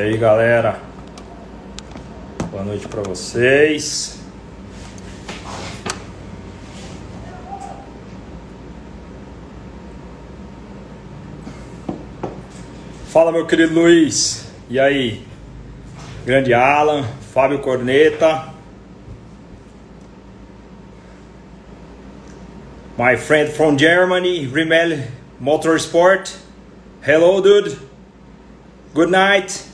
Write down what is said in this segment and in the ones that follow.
E aí, galera? Boa noite para vocês. Fala, meu querido Luiz. E aí? Grande Alan, Fábio Corneta. My friend from Germany, Rimmel Motorsport. Hello, dude. Good night.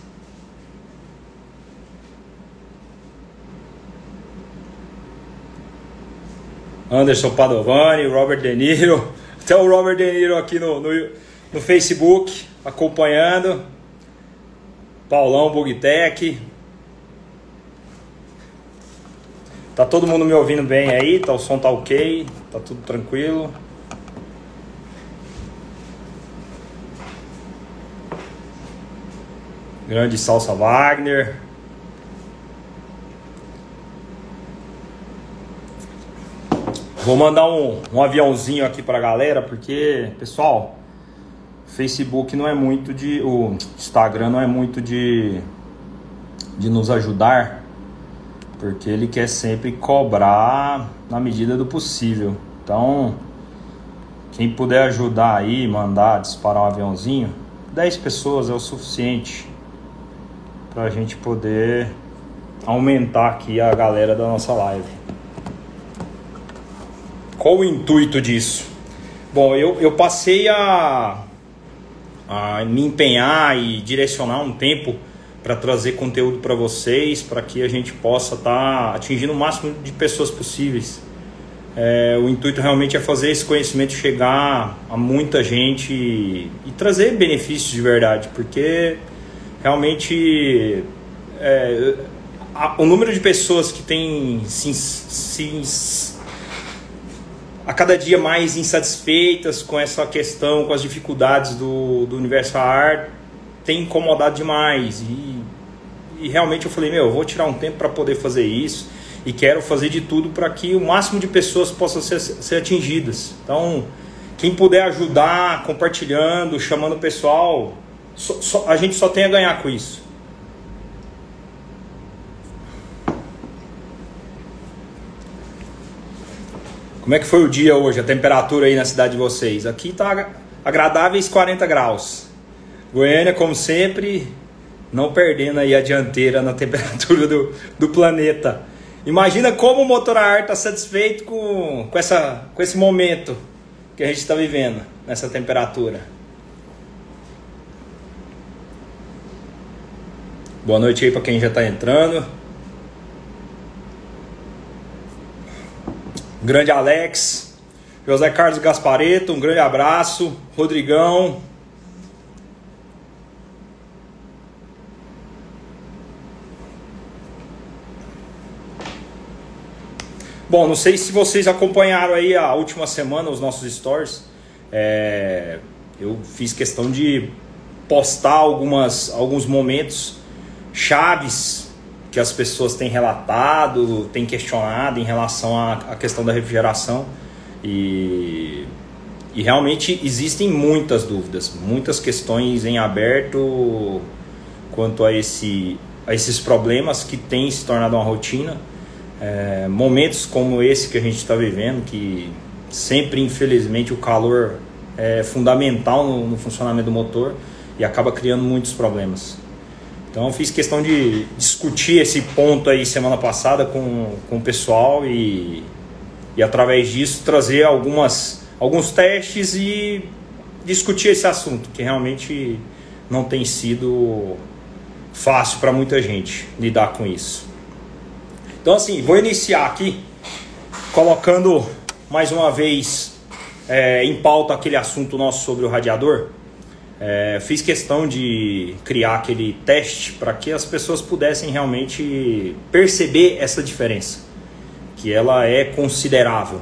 Anderson Padovani, Robert De Niro. Até o Robert De Niro aqui no, no, no Facebook acompanhando. Paulão Bugtech. Tá todo mundo me ouvindo bem aí? Tá, o som tá ok? Tá tudo tranquilo? Grande Salsa Wagner. Vou mandar um, um aviãozinho aqui pra galera, porque, pessoal, Facebook não é muito de. O Instagram não é muito de. de nos ajudar. Porque ele quer sempre cobrar na medida do possível. Então, quem puder ajudar aí, mandar disparar um aviãozinho, 10 pessoas é o suficiente para a gente poder aumentar aqui a galera da nossa live. Qual o intuito disso? Bom, eu, eu passei a, a me empenhar e direcionar um tempo para trazer conteúdo para vocês, para que a gente possa estar tá atingindo o máximo de pessoas possíveis. É, o intuito realmente é fazer esse conhecimento chegar a muita gente e, e trazer benefícios de verdade, porque realmente é, a, o número de pessoas que tem se, se a cada dia mais insatisfeitas com essa questão, com as dificuldades do, do universo art, tem incomodado demais. E, e realmente eu falei, meu, eu vou tirar um tempo para poder fazer isso e quero fazer de tudo para que o máximo de pessoas possam ser, ser atingidas. Então, quem puder ajudar, compartilhando, chamando o pessoal, só, só, a gente só tem a ganhar com isso. Como é que foi o dia hoje, a temperatura aí na cidade de vocês? Aqui tá agradáveis 40 graus. Goiânia, como sempre, não perdendo aí a dianteira na temperatura do, do planeta. Imagina como o motor ar está satisfeito com, com, essa, com esse momento que a gente está vivendo, nessa temperatura. Boa noite aí para quem já está entrando. Grande Alex, José Carlos Gaspareto, um grande abraço, Rodrigão. Bom, não sei se vocês acompanharam aí a última semana os nossos stories. É, eu fiz questão de postar algumas, alguns momentos chaves que as pessoas têm relatado, têm questionado em relação à, à questão da refrigeração. E, e realmente existem muitas dúvidas, muitas questões em aberto quanto a, esse, a esses problemas que têm se tornado uma rotina. É, momentos como esse que a gente está vivendo, que sempre, infelizmente, o calor é fundamental no, no funcionamento do motor e acaba criando muitos problemas. Então fiz questão de discutir esse ponto aí semana passada com, com o pessoal e, e através disso trazer algumas, alguns testes e discutir esse assunto, que realmente não tem sido fácil para muita gente lidar com isso. Então assim, vou iniciar aqui colocando mais uma vez é, em pauta aquele assunto nosso sobre o radiador. É, fiz questão de criar aquele teste para que as pessoas pudessem realmente perceber essa diferença, que ela é considerável.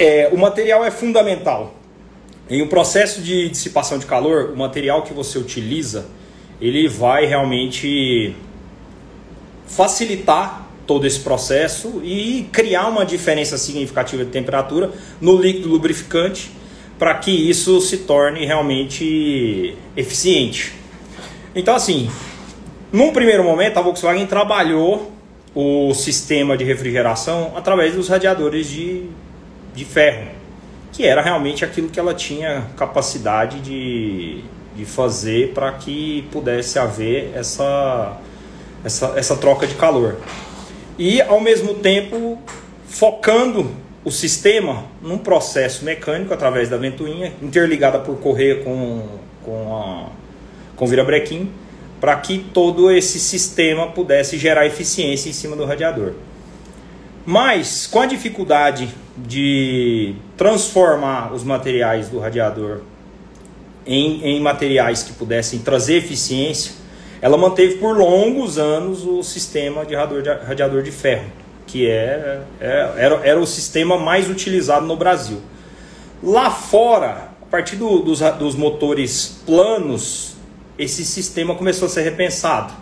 É, o material é fundamental. Em um processo de dissipação de calor, o material que você utiliza, ele vai realmente facilitar todo esse processo e criar uma diferença significativa de temperatura no líquido lubrificante para que isso se torne realmente eficiente. Então, assim, num primeiro momento, a Volkswagen trabalhou o sistema de refrigeração através dos radiadores de, de ferro, que era realmente aquilo que ela tinha capacidade de, de fazer para que pudesse haver essa, essa, essa troca de calor. E, ao mesmo tempo, focando o sistema num processo mecânico através da ventoinha, interligada por correia com, com, a, com virabrequim, para que todo esse sistema pudesse gerar eficiência em cima do radiador. Mas, com a dificuldade de transformar os materiais do radiador em, em materiais que pudessem trazer eficiência, ela manteve por longos anos o sistema de radiador de, radiador de ferro que é, é, era, era o sistema mais utilizado no Brasil. Lá fora, a partir do, dos, dos motores planos, esse sistema começou a ser repensado.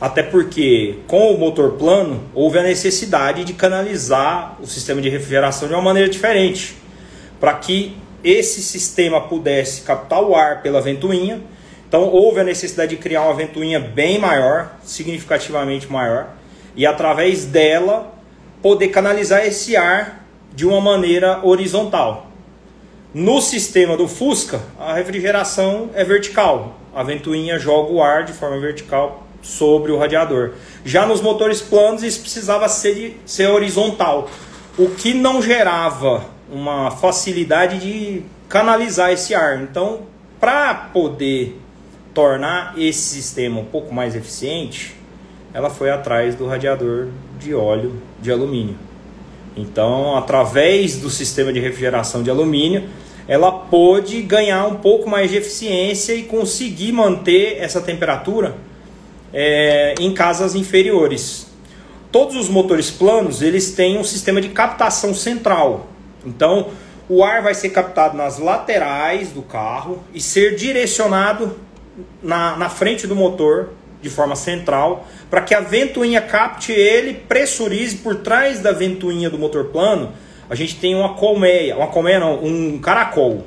Até porque, com o motor plano, houve a necessidade de canalizar o sistema de refrigeração de uma maneira diferente, para que esse sistema pudesse captar o ar pela ventoinha. Então, houve a necessidade de criar uma ventoinha bem maior, significativamente maior, e através dela poder canalizar esse ar de uma maneira horizontal. No sistema do Fusca, a refrigeração é vertical. A ventoinha joga o ar de forma vertical sobre o radiador. Já nos motores planos, isso precisava ser, ser horizontal, o que não gerava uma facilidade de canalizar esse ar. Então, para poder tornar esse sistema um pouco mais eficiente, ela foi atrás do radiador de óleo de alumínio. Então, através do sistema de refrigeração de alumínio, ela pôde ganhar um pouco mais de eficiência e conseguir manter essa temperatura é, em casas inferiores. Todos os motores planos eles têm um sistema de captação central. Então, o ar vai ser captado nas laterais do carro e ser direcionado na, na frente do motor de forma central, para que a ventoinha capte ele, pressurize por trás da ventoinha do motor plano. A gente tem uma colmeia, uma colmeia não, um caracol.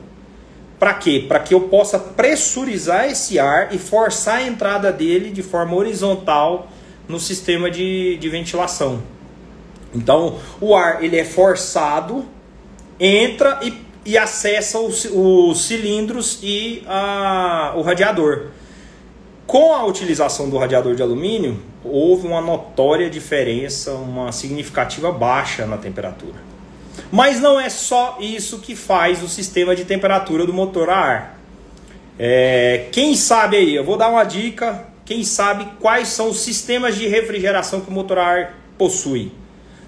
Para quê? Para que eu possa pressurizar esse ar e forçar a entrada dele de forma horizontal no sistema de, de ventilação. Então, o ar ele é forçado, entra e, e acessa os, os cilindros e a, o radiador. Com a utilização do radiador de alumínio, houve uma notória diferença, uma significativa baixa na temperatura. Mas não é só isso que faz o sistema de temperatura do motor a ar. É, quem sabe aí, eu vou dar uma dica, quem sabe quais são os sistemas de refrigeração que o motor a ar possui.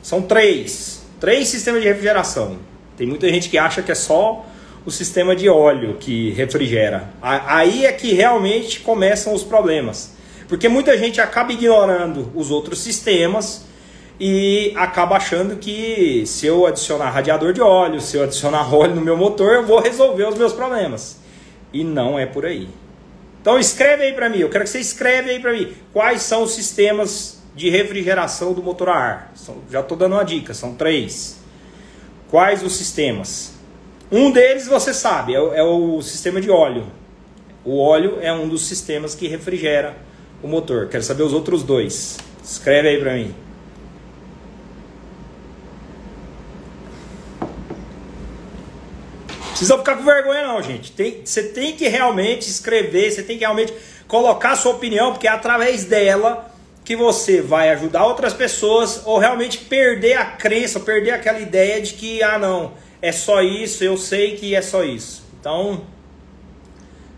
São três, três sistemas de refrigeração. Tem muita gente que acha que é só o sistema de óleo que refrigera. Aí é que realmente começam os problemas. Porque muita gente acaba ignorando os outros sistemas e acaba achando que se eu adicionar radiador de óleo, se eu adicionar óleo no meu motor, eu vou resolver os meus problemas. E não é por aí. Então escreve aí para mim, eu quero que você escreve aí para mim quais são os sistemas de refrigeração do motor a ar. Já estou dando uma dica, são três. Quais os sistemas? Um deles você sabe, é o, é o sistema de óleo. O óleo é um dos sistemas que refrigera o motor. Quero saber os outros dois. Escreve aí para mim. Precisa ficar com vergonha não, gente. Tem, você tem que realmente escrever, você tem que realmente colocar sua opinião, porque é através dela que você vai ajudar outras pessoas ou realmente perder a crença, perder aquela ideia de que, ah não, é só isso, eu sei que é só isso. Então,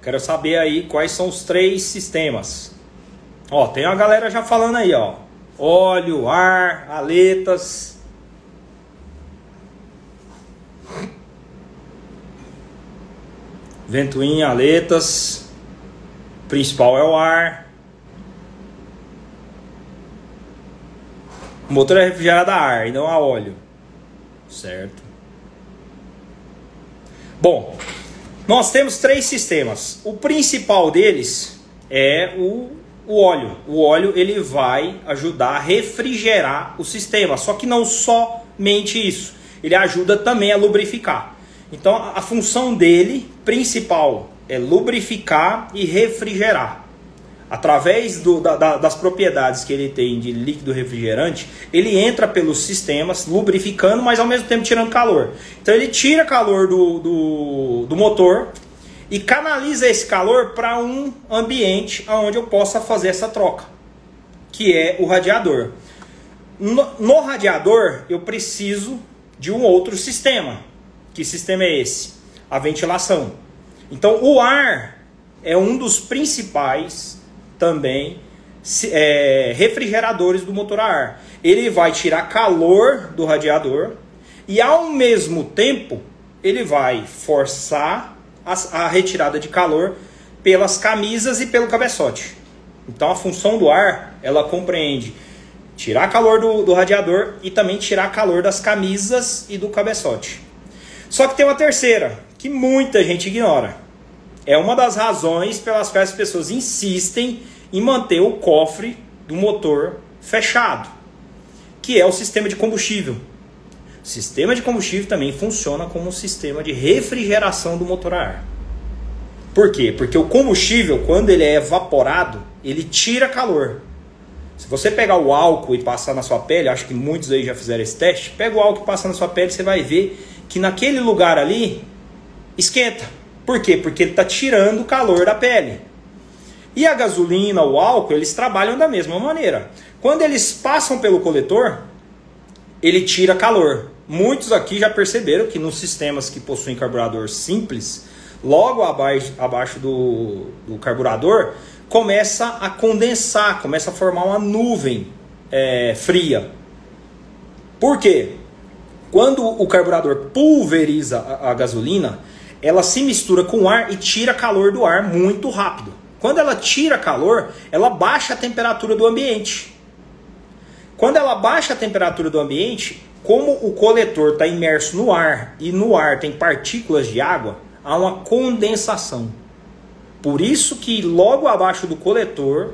quero saber aí quais são os três sistemas. Ó, tem uma galera já falando aí, ó. Óleo, ar, aletas. Ventoinha, aletas. Principal é o ar. O motor é refrigerado a ar e não a óleo. Certo? Bom, nós temos três sistemas. O principal deles é o, o óleo. O óleo ele vai ajudar a refrigerar o sistema, só que não somente isso. Ele ajuda também a lubrificar. Então a, função dele principal é lubrificar e refrigerar. Através do, da, da, das propriedades que ele tem de líquido refrigerante, ele entra pelos sistemas, lubrificando, mas ao mesmo tempo tirando calor. Então ele tira calor do, do, do motor e canaliza esse calor para um ambiente onde eu possa fazer essa troca, que é o radiador. No, no radiador, eu preciso de um outro sistema. Que sistema é esse? A ventilação. Então, o ar é um dos principais também é, refrigeradores do motor a ar. Ele vai tirar calor do radiador e, ao mesmo tempo, ele vai forçar a, a retirada de calor pelas camisas e pelo cabeçote. Então, a função do ar ela compreende tirar calor do, do radiador e também tirar calor das camisas e do cabeçote. Só que tem uma terceira, que muita gente ignora. É uma das razões pelas quais as pessoas insistem em manter o cofre do motor fechado, que é o sistema de combustível. O sistema de combustível também funciona como um sistema de refrigeração do motor a ar. Por quê? Porque o combustível, quando ele é evaporado, ele tira calor. Se você pegar o álcool e passar na sua pele, acho que muitos aí já fizeram esse teste, pega o álcool e passa na sua pele, você vai ver que naquele lugar ali esquenta. Por quê? Porque ele está tirando o calor da pele. E a gasolina, o álcool, eles trabalham da mesma maneira. Quando eles passam pelo coletor, ele tira calor. Muitos aqui já perceberam que nos sistemas que possuem carburador simples, logo abaixo, abaixo do, do carburador, começa a condensar, começa a formar uma nuvem é, fria. Por quê? Quando o carburador pulveriza a, a gasolina, ela se mistura com o ar e tira calor do ar muito rápido. Quando ela tira calor, ela baixa a temperatura do ambiente. Quando ela baixa a temperatura do ambiente, como o coletor está imerso no ar e no ar tem partículas de água, há uma condensação. Por isso que logo abaixo do coletor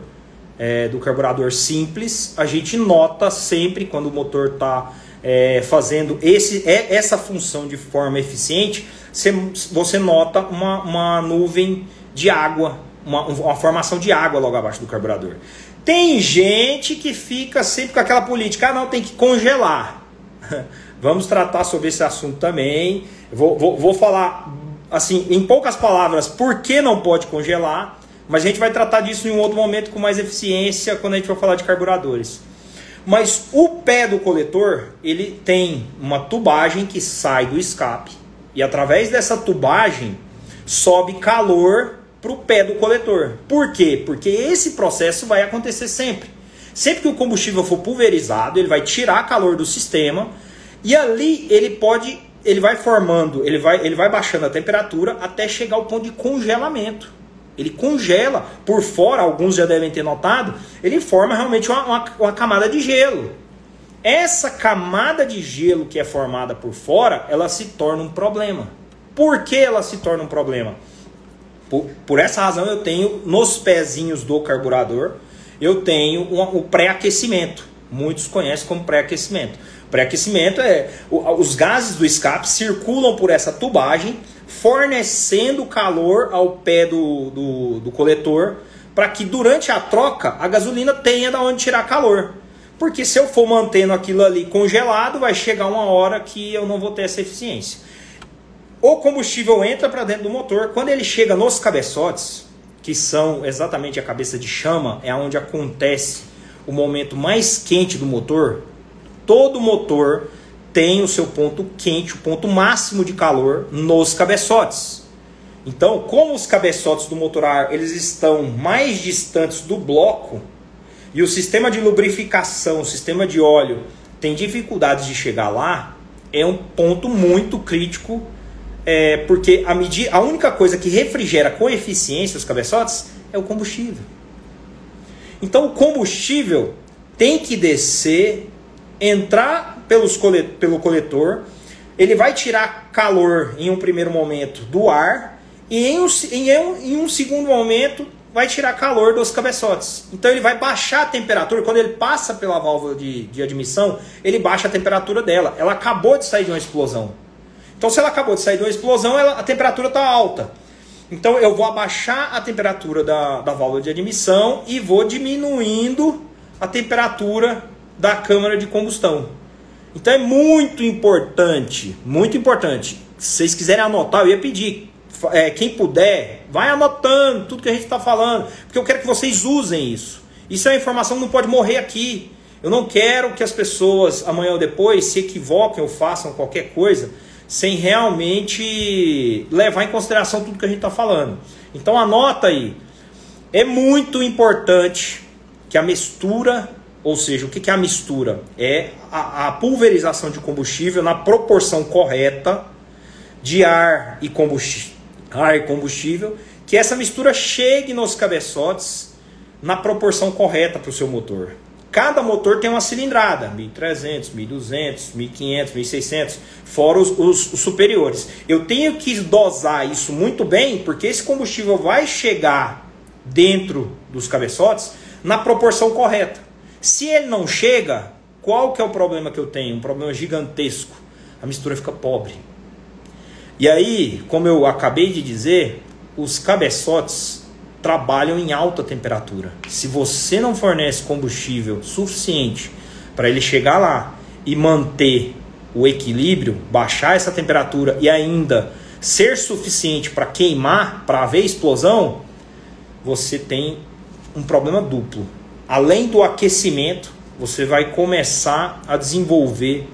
é, do carburador simples, a gente nota sempre quando o motor está é, fazendo esse, é, essa função de forma eficiente, você, você nota uma, uma nuvem de água, uma, uma formação de água logo abaixo do carburador. Tem gente que fica sempre com aquela política, ah, não, tem que congelar. Vamos tratar sobre esse assunto também. Vou, vou, vou falar assim, em poucas palavras, por que não pode congelar, mas a gente vai tratar disso em um outro momento com mais eficiência quando a gente for falar de carburadores. Mas o pé do coletor, ele tem uma tubagem que sai do escape e através dessa tubagem sobe calor para o pé do coletor. Por quê? Porque esse processo vai acontecer sempre. Sempre que o combustível for pulverizado, ele vai tirar calor do sistema e ali ele pode ele vai formando, ele vai, ele vai baixando a temperatura até chegar ao ponto de congelamento. Ele congela por fora, alguns já devem ter notado, ele forma realmente uma, uma, uma camada de gelo. Essa camada de gelo que é formada por fora, ela se torna um problema. Por que ela se torna um problema? Por, por essa razão eu tenho nos pezinhos do carburador, eu tenho um, o pré-aquecimento. Muitos conhecem como pré-aquecimento. Pré-aquecimento é os gases do escape circulam por essa tubagem, fornecendo calor ao pé do, do, do coletor, para que durante a troca a gasolina tenha da onde tirar calor. Porque se eu for mantendo aquilo ali congelado, vai chegar uma hora que eu não vou ter essa eficiência. O combustível entra para dentro do motor. Quando ele chega nos cabeçotes, que são exatamente a cabeça de chama, é onde acontece o momento mais quente do motor, todo motor tem o seu ponto quente, o ponto máximo de calor nos cabeçotes. Então, como os cabeçotes do motor a ar eles estão mais distantes do bloco e o sistema de lubrificação, o sistema de óleo tem dificuldades de chegar lá, é um ponto muito crítico, é, porque a, medir, a única coisa que refrigera com eficiência os cabeçotes é o combustível. Então, o combustível tem que descer entrar pelos colet pelo coletor, ele vai tirar calor em um primeiro momento do ar e em um, em um, em um segundo momento vai tirar calor dos cabeçotes. Então ele vai baixar a temperatura. Quando ele passa pela válvula de, de admissão, ele baixa a temperatura dela. Ela acabou de sair de uma explosão. Então, se ela acabou de sair de uma explosão, ela, a temperatura está alta. Então eu vou abaixar a temperatura da, da válvula de admissão e vou diminuindo a temperatura da câmara de combustão. Então é muito importante, muito importante. Se vocês quiserem anotar, eu ia pedir, é, quem puder, vai anotando tudo que a gente está falando, porque eu quero que vocês usem isso. Isso é uma informação que não pode morrer aqui. Eu não quero que as pessoas amanhã ou depois se equivoquem ou façam qualquer coisa sem realmente levar em consideração tudo que a gente está falando. Então anota aí. É muito importante que a mistura, ou seja, o que é a mistura? É a, a pulverização de combustível na proporção correta de ar e combustível, ar e combustível, que essa mistura chegue nos cabeçotes na proporção correta para o seu motor. Cada motor tem uma cilindrada, 1300, 1200, 1500, 1600, fora os, os, os, superiores. Eu tenho que dosar isso muito bem, porque esse combustível vai chegar dentro dos cabeçotes na proporção correta. Se ele não chega, qual que é o problema que eu tenho? Um problema gigantesco. A mistura fica pobre. E aí, como eu acabei de dizer, os cabeçotes trabalham em alta temperatura. Se você não fornece combustível suficiente para ele chegar lá e manter o equilíbrio, baixar essa temperatura e ainda ser suficiente para queimar, para haver explosão, você tem um problema duplo. Além do aquecimento, você vai começar a desenvolver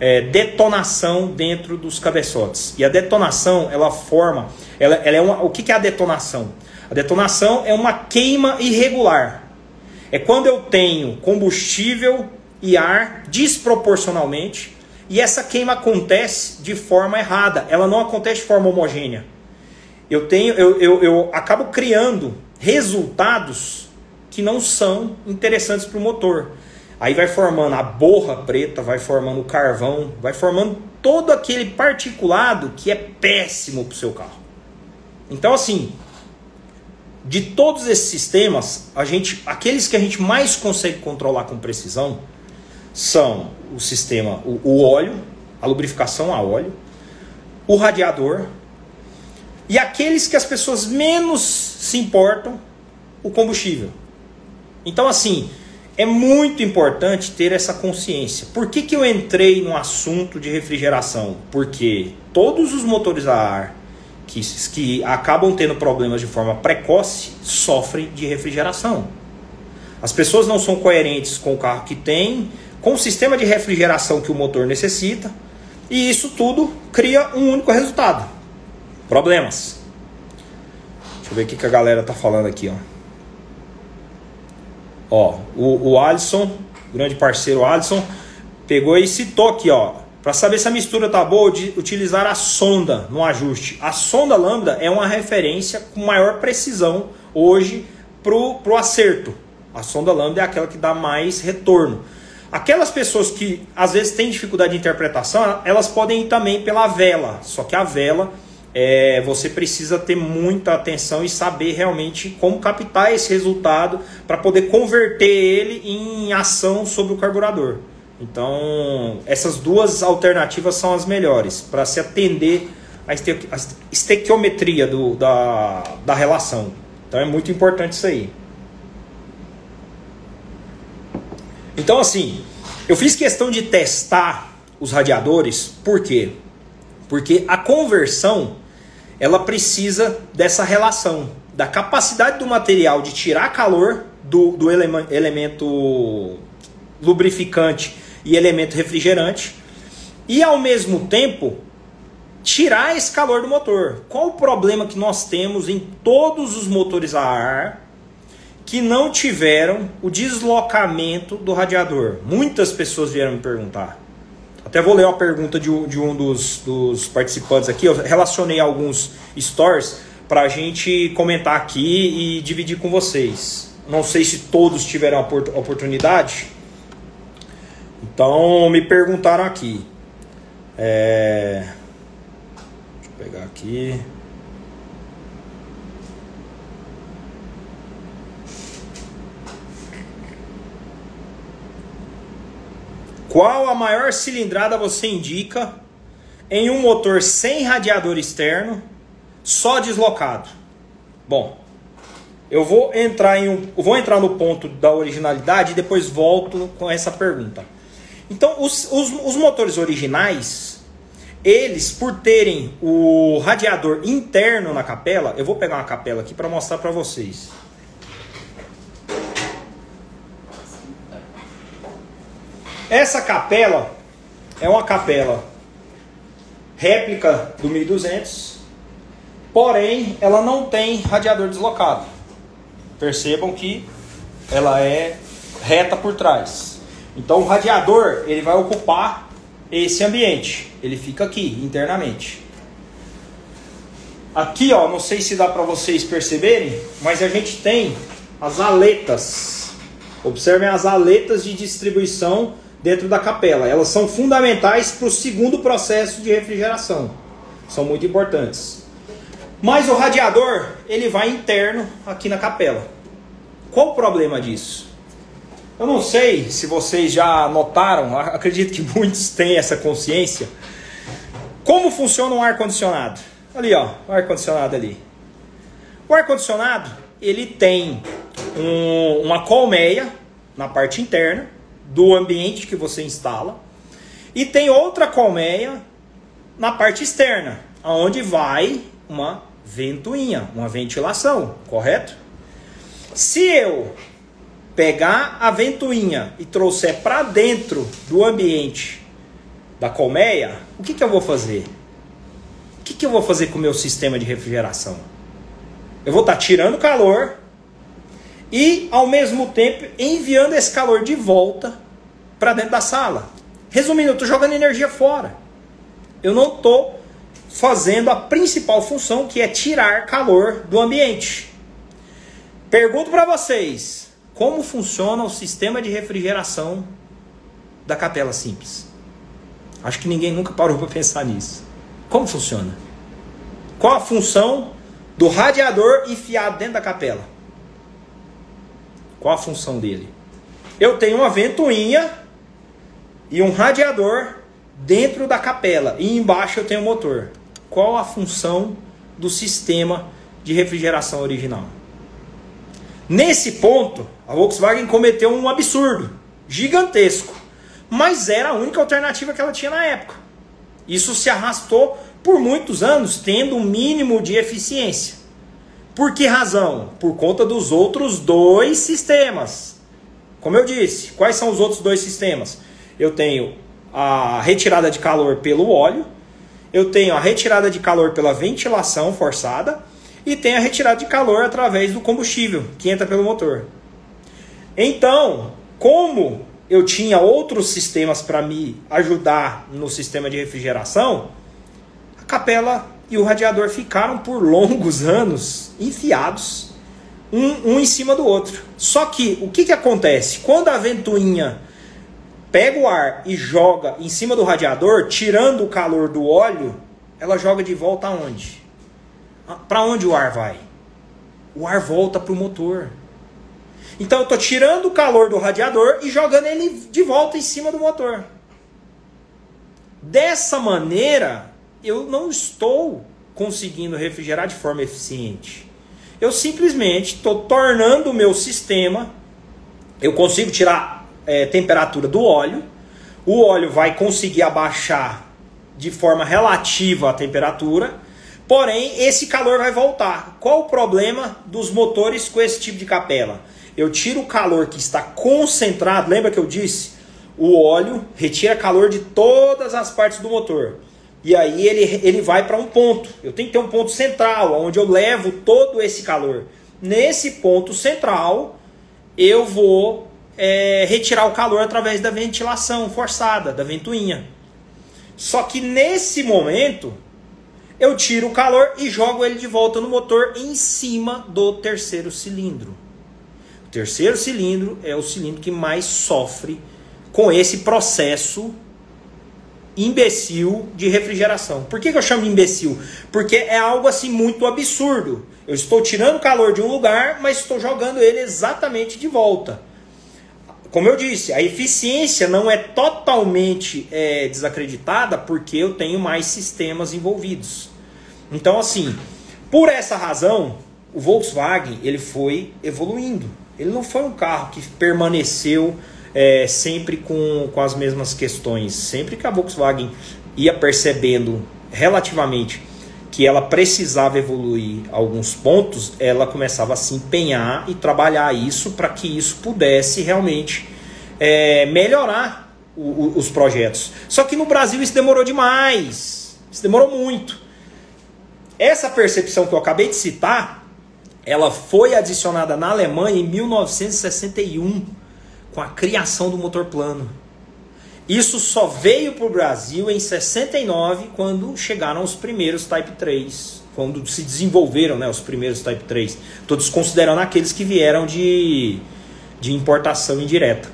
é, detonação dentro dos cabeçotes. E a detonação, ela forma, ela, ela é uma, o que, que é a detonação? A detonação é uma queima irregular. É quando eu tenho combustível e ar desproporcionalmente e essa queima acontece de forma errada. Ela não acontece de forma homogênea. Eu tenho, eu, eu, eu acabo criando resultados que não são interessantes para o motor. Aí vai formando a borra preta, vai formando o carvão, vai formando todo aquele particulado que é péssimo para o seu carro. Então, assim, de todos esses sistemas, a gente, aqueles que a gente mais consegue controlar com precisão são o sistema, o, o óleo, a lubrificação a óleo, o radiador e aqueles que as pessoas menos se importam, o combustível. Então, assim, é muito importante ter essa consciência. Por que, que eu entrei no assunto de refrigeração? Porque todos os motores a ar que, que acabam tendo problemas de forma precoce sofrem de refrigeração. As pessoas não são coerentes com o carro que tem, com o sistema de refrigeração que o motor necessita, e isso tudo cria um único resultado: problemas. Deixa eu ver o que, a galera tá falando aqui, ó. Ó, o, o Alisson, grande parceiro Alisson, pegou e citou aqui, ó. Para saber se a mistura tá boa, de utilizar a sonda no ajuste. A sonda lambda é uma referência com maior precisão hoje pro, pro acerto. A sonda lambda é aquela que dá mais retorno. Aquelas pessoas que às vezes têm dificuldade de interpretação, elas podem ir também pela vela. Só que a vela é, você precisa ter muita atenção e saber realmente como captar esse resultado para poder converter ele em ação sobre o carburador. Então, essas duas alternativas são as melhores para se atender à estequiometria do, da, da relação. Então, é muito importante isso aí. Então, assim, eu fiz questão de testar os radiadores, por quê? Porque a conversão ela precisa dessa relação da capacidade do material de tirar calor do, do elemento lubrificante e elemento refrigerante, e ao mesmo tempo tirar esse calor do motor. Qual o problema que nós temos em todos os motores a ar que não tiveram o deslocamento do radiador? Muitas pessoas vieram me perguntar. Até vou ler uma pergunta de, de um dos, dos participantes aqui. Eu relacionei alguns stories para a gente comentar aqui e dividir com vocês. Não sei se todos tiveram a oportunidade, então me perguntaram aqui. É... Deixa eu pegar aqui. Qual a maior cilindrada você indica em um motor sem radiador externo, só deslocado. Bom, eu vou entrar em um, vou entrar no ponto da originalidade e depois volto com essa pergunta. Então, os, os, os motores originais, eles, por terem o radiador interno na capela, eu vou pegar uma capela aqui para mostrar para vocês. Essa capela é uma capela réplica do 1200, porém ela não tem radiador deslocado. Percebam que ela é reta por trás. Então o radiador ele vai ocupar esse ambiente. Ele fica aqui internamente. Aqui, ó, não sei se dá para vocês perceberem, mas a gente tem as aletas. Observem as aletas de distribuição dentro da capela. Elas são fundamentais para o segundo processo de refrigeração. São muito importantes. Mas o radiador, ele vai interno aqui na capela. Qual o problema disso? Eu não sei se vocês já notaram, acredito que muitos têm essa consciência. Como funciona um ar-condicionado? Ali, ó, o ar-condicionado ali. O ar-condicionado, ele tem um, uma colmeia na parte interna do ambiente que você instala e tem outra colmeia na parte externa, aonde vai uma ventoinha, uma ventilação, correto? Se eu pegar a ventoinha e trouxer para dentro do ambiente da colmeia, o que, que eu vou fazer? O que, que eu vou fazer com o meu sistema de refrigeração? Eu vou estar tá tirando calor e, ao mesmo tempo, enviando esse calor de volta para dentro da sala. Resumindo, eu estou jogando energia fora. Eu não estou fazendo a principal função, que é tirar calor do ambiente. Pergunto para vocês, como funciona o sistema de refrigeração da capela simples? Acho que ninguém nunca parou para pensar nisso. Como funciona? Qual a função do radiador enfiado dentro da capela? Qual a função dele? Eu tenho uma ventoinha e um radiador dentro da capela e embaixo eu tenho o motor. Qual a função do sistema de refrigeração original? Nesse ponto, a Volkswagen cometeu um absurdo gigantesco, mas era a única alternativa que ela tinha na época. Isso se arrastou por muitos anos, tendo um mínimo de eficiência. Por que razão? Por conta dos outros dois sistemas. Como eu disse, quais são os outros dois sistemas? Eu tenho a retirada de calor pelo óleo, eu tenho a retirada de calor pela ventilação forçada e tem a retirada de calor através do combustível que entra pelo motor. Então, como eu tinha outros sistemas para me ajudar no sistema de refrigeração, a capela e o radiador ficaram por longos anos enfiados um, um em cima do outro. Só que o que, que acontece? Quando a ventoinha pega o ar e joga em cima do radiador, tirando o calor do óleo, ela joga de volta aonde? Ah, para onde o ar vai? O ar volta para o motor. Então eu estou tirando o calor do radiador e jogando ele de volta em cima do motor. Dessa maneira, eu não estou conseguindo refrigerar de forma eficiente. Eu simplesmente estou tornando o meu sistema. Eu consigo tirar é, temperatura do óleo. O óleo vai conseguir abaixar de forma relativa a temperatura Porém, esse calor vai voltar. Qual o problema dos motores com esse tipo de capela? Eu tiro o calor que está concentrado, lembra que eu disse? O óleo retira calor de todas as partes do motor. E aí ele, ele vai para um ponto. Eu tenho que ter um ponto central, onde eu levo todo esse calor. Nesse ponto central, eu vou é, retirar o calor através da ventilação forçada, da ventoinha. Só que nesse momento, eu tiro o calor e jogo ele de volta no motor em cima do terceiro cilindro. O terceiro cilindro é o cilindro que mais sofre com esse processo imbecil de refrigeração. Por que, que eu chamo imbecil? Porque é algo assim muito absurdo. Eu estou tirando calor de um lugar, mas estou jogando ele exatamente de volta. Como eu disse, a eficiência não é totalmente é, desacreditada porque eu tenho mais sistemas envolvidos. Então, assim, Por essa razão, o Volkswagen ele foi evoluindo. Ele não foi um carro que permaneceu é, sempre com, com as mesmas questões. Sempre que a Volkswagen ia percebendo relativamente que ela precisava evoluir alguns pontos, ela começava a se empenhar e trabalhar isso para que isso pudesse realmente é, melhorar o, o, os projetos. Só que no Brasil isso demorou demais, isso demorou muito. Essa percepção que eu acabei de citar, ela foi adicionada na Alemanha em 1961 com a criação do motor plano. Isso só veio para o Brasil em 69, quando chegaram os primeiros Type 3, quando se desenvolveram né, os primeiros Type 3. Todos considerando aqueles que vieram de, de importação indireta.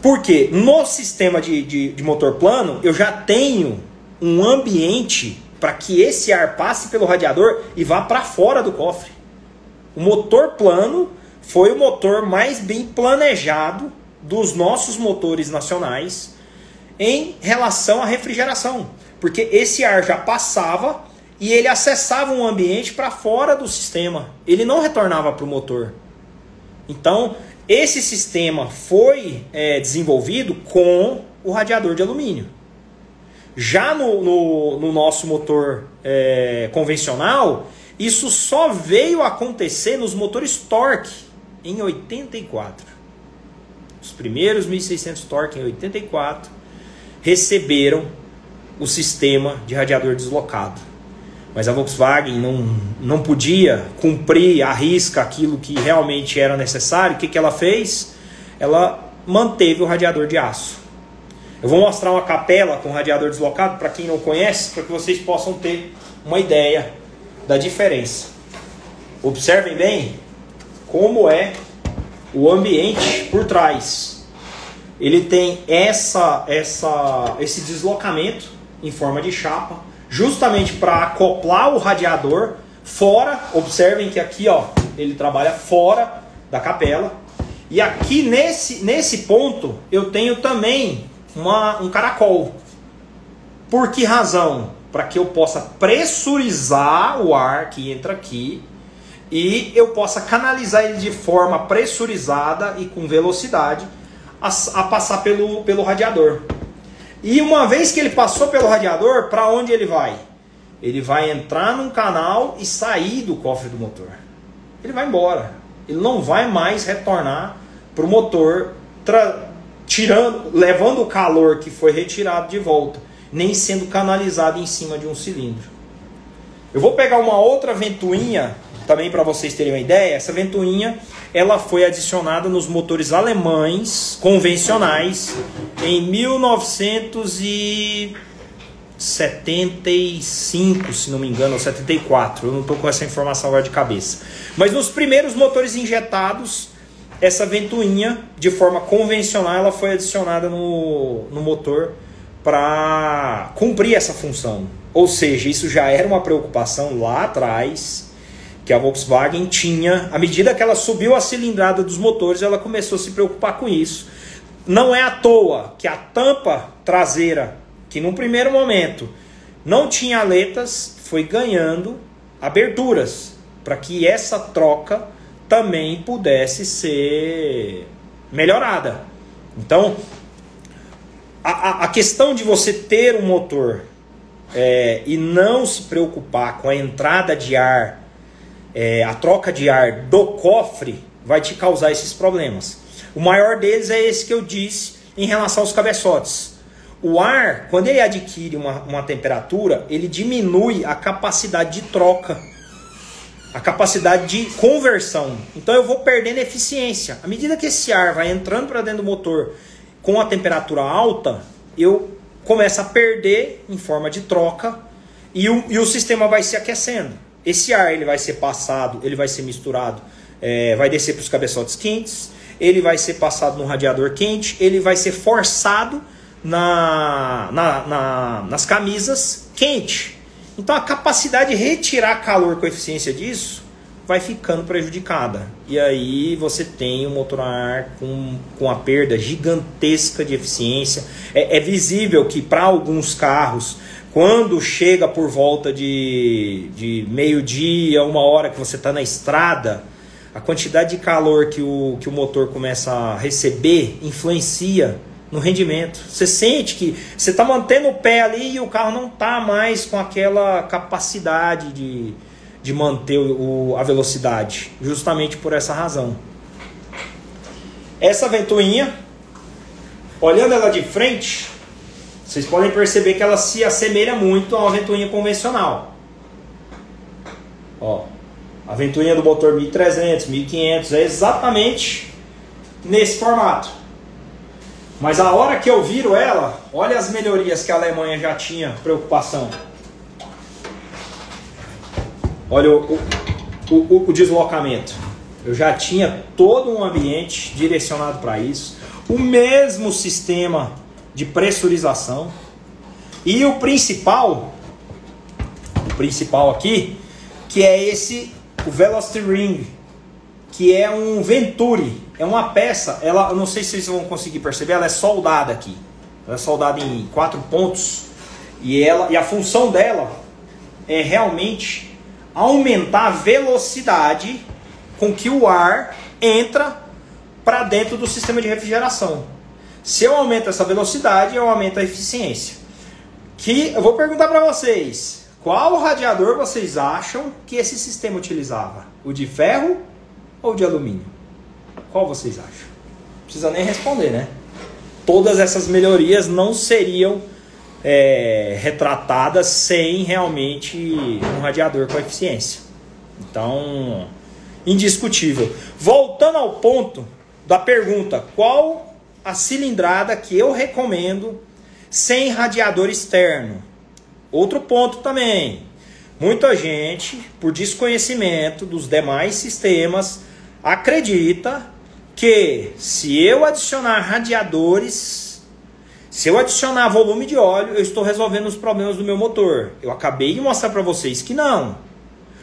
Porque no sistema de, de, de motor plano, eu já tenho um ambiente para que esse ar passe pelo radiador e vá para fora do cofre. O motor plano foi o motor mais bem planejado dos nossos motores nacionais em relação à refrigeração, porque esse ar já passava e ele acessava um ambiente para fora do sistema, ele não retornava para o motor. Então, esse sistema foi é, desenvolvido com o radiador de alumínio. Já no, no, no nosso motor é, convencional, isso só veio acontecer nos motores torque em 84. Os primeiros 1600 torque em 84 receberam o sistema de radiador deslocado. Mas a Volkswagen não, não podia cumprir a risca aquilo que realmente era necessário. O que, que ela fez? Ela manteve o radiador de aço. Eu vou mostrar uma capela com radiador deslocado para quem não conhece, para que vocês possam ter uma ideia da diferença. Observem bem como é o ambiente por trás. Ele tem essa, essa, esse deslocamento em forma de chapa, justamente para acoplar o radiador fora. Observem que aqui ó, ele trabalha fora da capela. E aqui nesse, nesse ponto eu tenho também uma, um caracol. Por que razão? Para que eu possa pressurizar o ar que entra aqui e eu possa canalizar ele de forma pressurizada e com velocidade a, a passar pelo, pelo radiador. E uma vez que ele passou pelo radiador, para onde ele vai? Ele vai entrar num canal e sair do cofre do motor. Ele vai embora. Ele não vai mais retornar para o motor tirando, levando o calor que foi retirado de volta, nem sendo canalizado em cima de um cilindro. Eu vou pegar uma outra ventoinha também para vocês terem uma ideia. Essa ventoinha ela foi adicionada nos motores alemães convencionais em 1975, se não me engano, ou 74. Eu não estou com essa informação agora de cabeça. Mas nos primeiros motores injetados essa ventoinha, de forma convencional, ela foi adicionada no, no motor para cumprir essa função. Ou seja, isso já era uma preocupação lá atrás que a Volkswagen tinha. À medida que ela subiu a cilindrada dos motores, ela começou a se preocupar com isso. Não é à toa que a tampa traseira, que num primeiro momento não tinha aletas, foi ganhando aberturas para que essa troca também pudesse ser melhorada. Então, a, a questão de você ter um motor é, e não se preocupar com a entrada de ar, é, a troca de ar do cofre, vai te causar esses problemas. O maior deles é esse que eu disse em relação aos cabeçotes. O ar, quando ele adquire uma, uma temperatura, ele diminui a capacidade de troca a capacidade de conversão. Então eu vou perdendo eficiência. À medida que esse ar vai entrando para dentro do motor com a temperatura alta, eu começo a perder em forma de troca e o, e o sistema vai se aquecendo. Esse ar ele vai ser passado, ele vai ser misturado, é, vai descer para os cabeçotes quentes, ele vai ser passado no radiador quente, ele vai ser forçado na, na, na nas camisas quente. Então a capacidade de retirar calor com eficiência disso vai ficando prejudicada. E aí você tem o motor a ar com, com a perda gigantesca de eficiência. É, é visível que para alguns carros, quando chega por volta de, de meio-dia, uma hora que você está na estrada, a quantidade de calor que o, que o motor começa a receber influencia no rendimento. Você sente que você está mantendo o pé ali e o carro não está mais com aquela capacidade de, de manter o, a velocidade, justamente por essa razão. Essa ventoinha, olhando ela de frente, vocês podem perceber que ela se assemelha muito a uma ventoinha convencional. Ó, a ventoinha do motor 1300, 1500 é exatamente nesse formato. Mas a hora que eu viro ela, olha as melhorias que a Alemanha já tinha preocupação. Olha o, o, o, o deslocamento. Eu já tinha todo um ambiente direcionado para isso. O mesmo sistema de pressurização. E o principal, o principal aqui, que é esse, o Velocity Ring, que é um Venturi, é uma peça, ela, eu não sei se vocês vão conseguir perceber, ela é soldada aqui. Ela é soldada em quatro pontos e ela e a função dela é realmente aumentar a velocidade com que o ar entra para dentro do sistema de refrigeração. Se eu aumento essa velocidade, eu aumento a eficiência. Que eu vou perguntar para vocês, qual radiador vocês acham que esse sistema utilizava? O de ferro ou de alumínio? Qual vocês acham? Não precisa nem responder, né? Todas essas melhorias não seriam é, retratadas sem realmente um radiador com eficiência. Então, indiscutível. Voltando ao ponto da pergunta, qual a cilindrada que eu recomendo sem radiador externo? Outro ponto também. Muita gente, por desconhecimento dos demais sistemas, acredita que se eu adicionar radiadores, se eu adicionar volume de óleo, eu estou resolvendo os problemas do meu motor. Eu acabei de mostrar para vocês que não.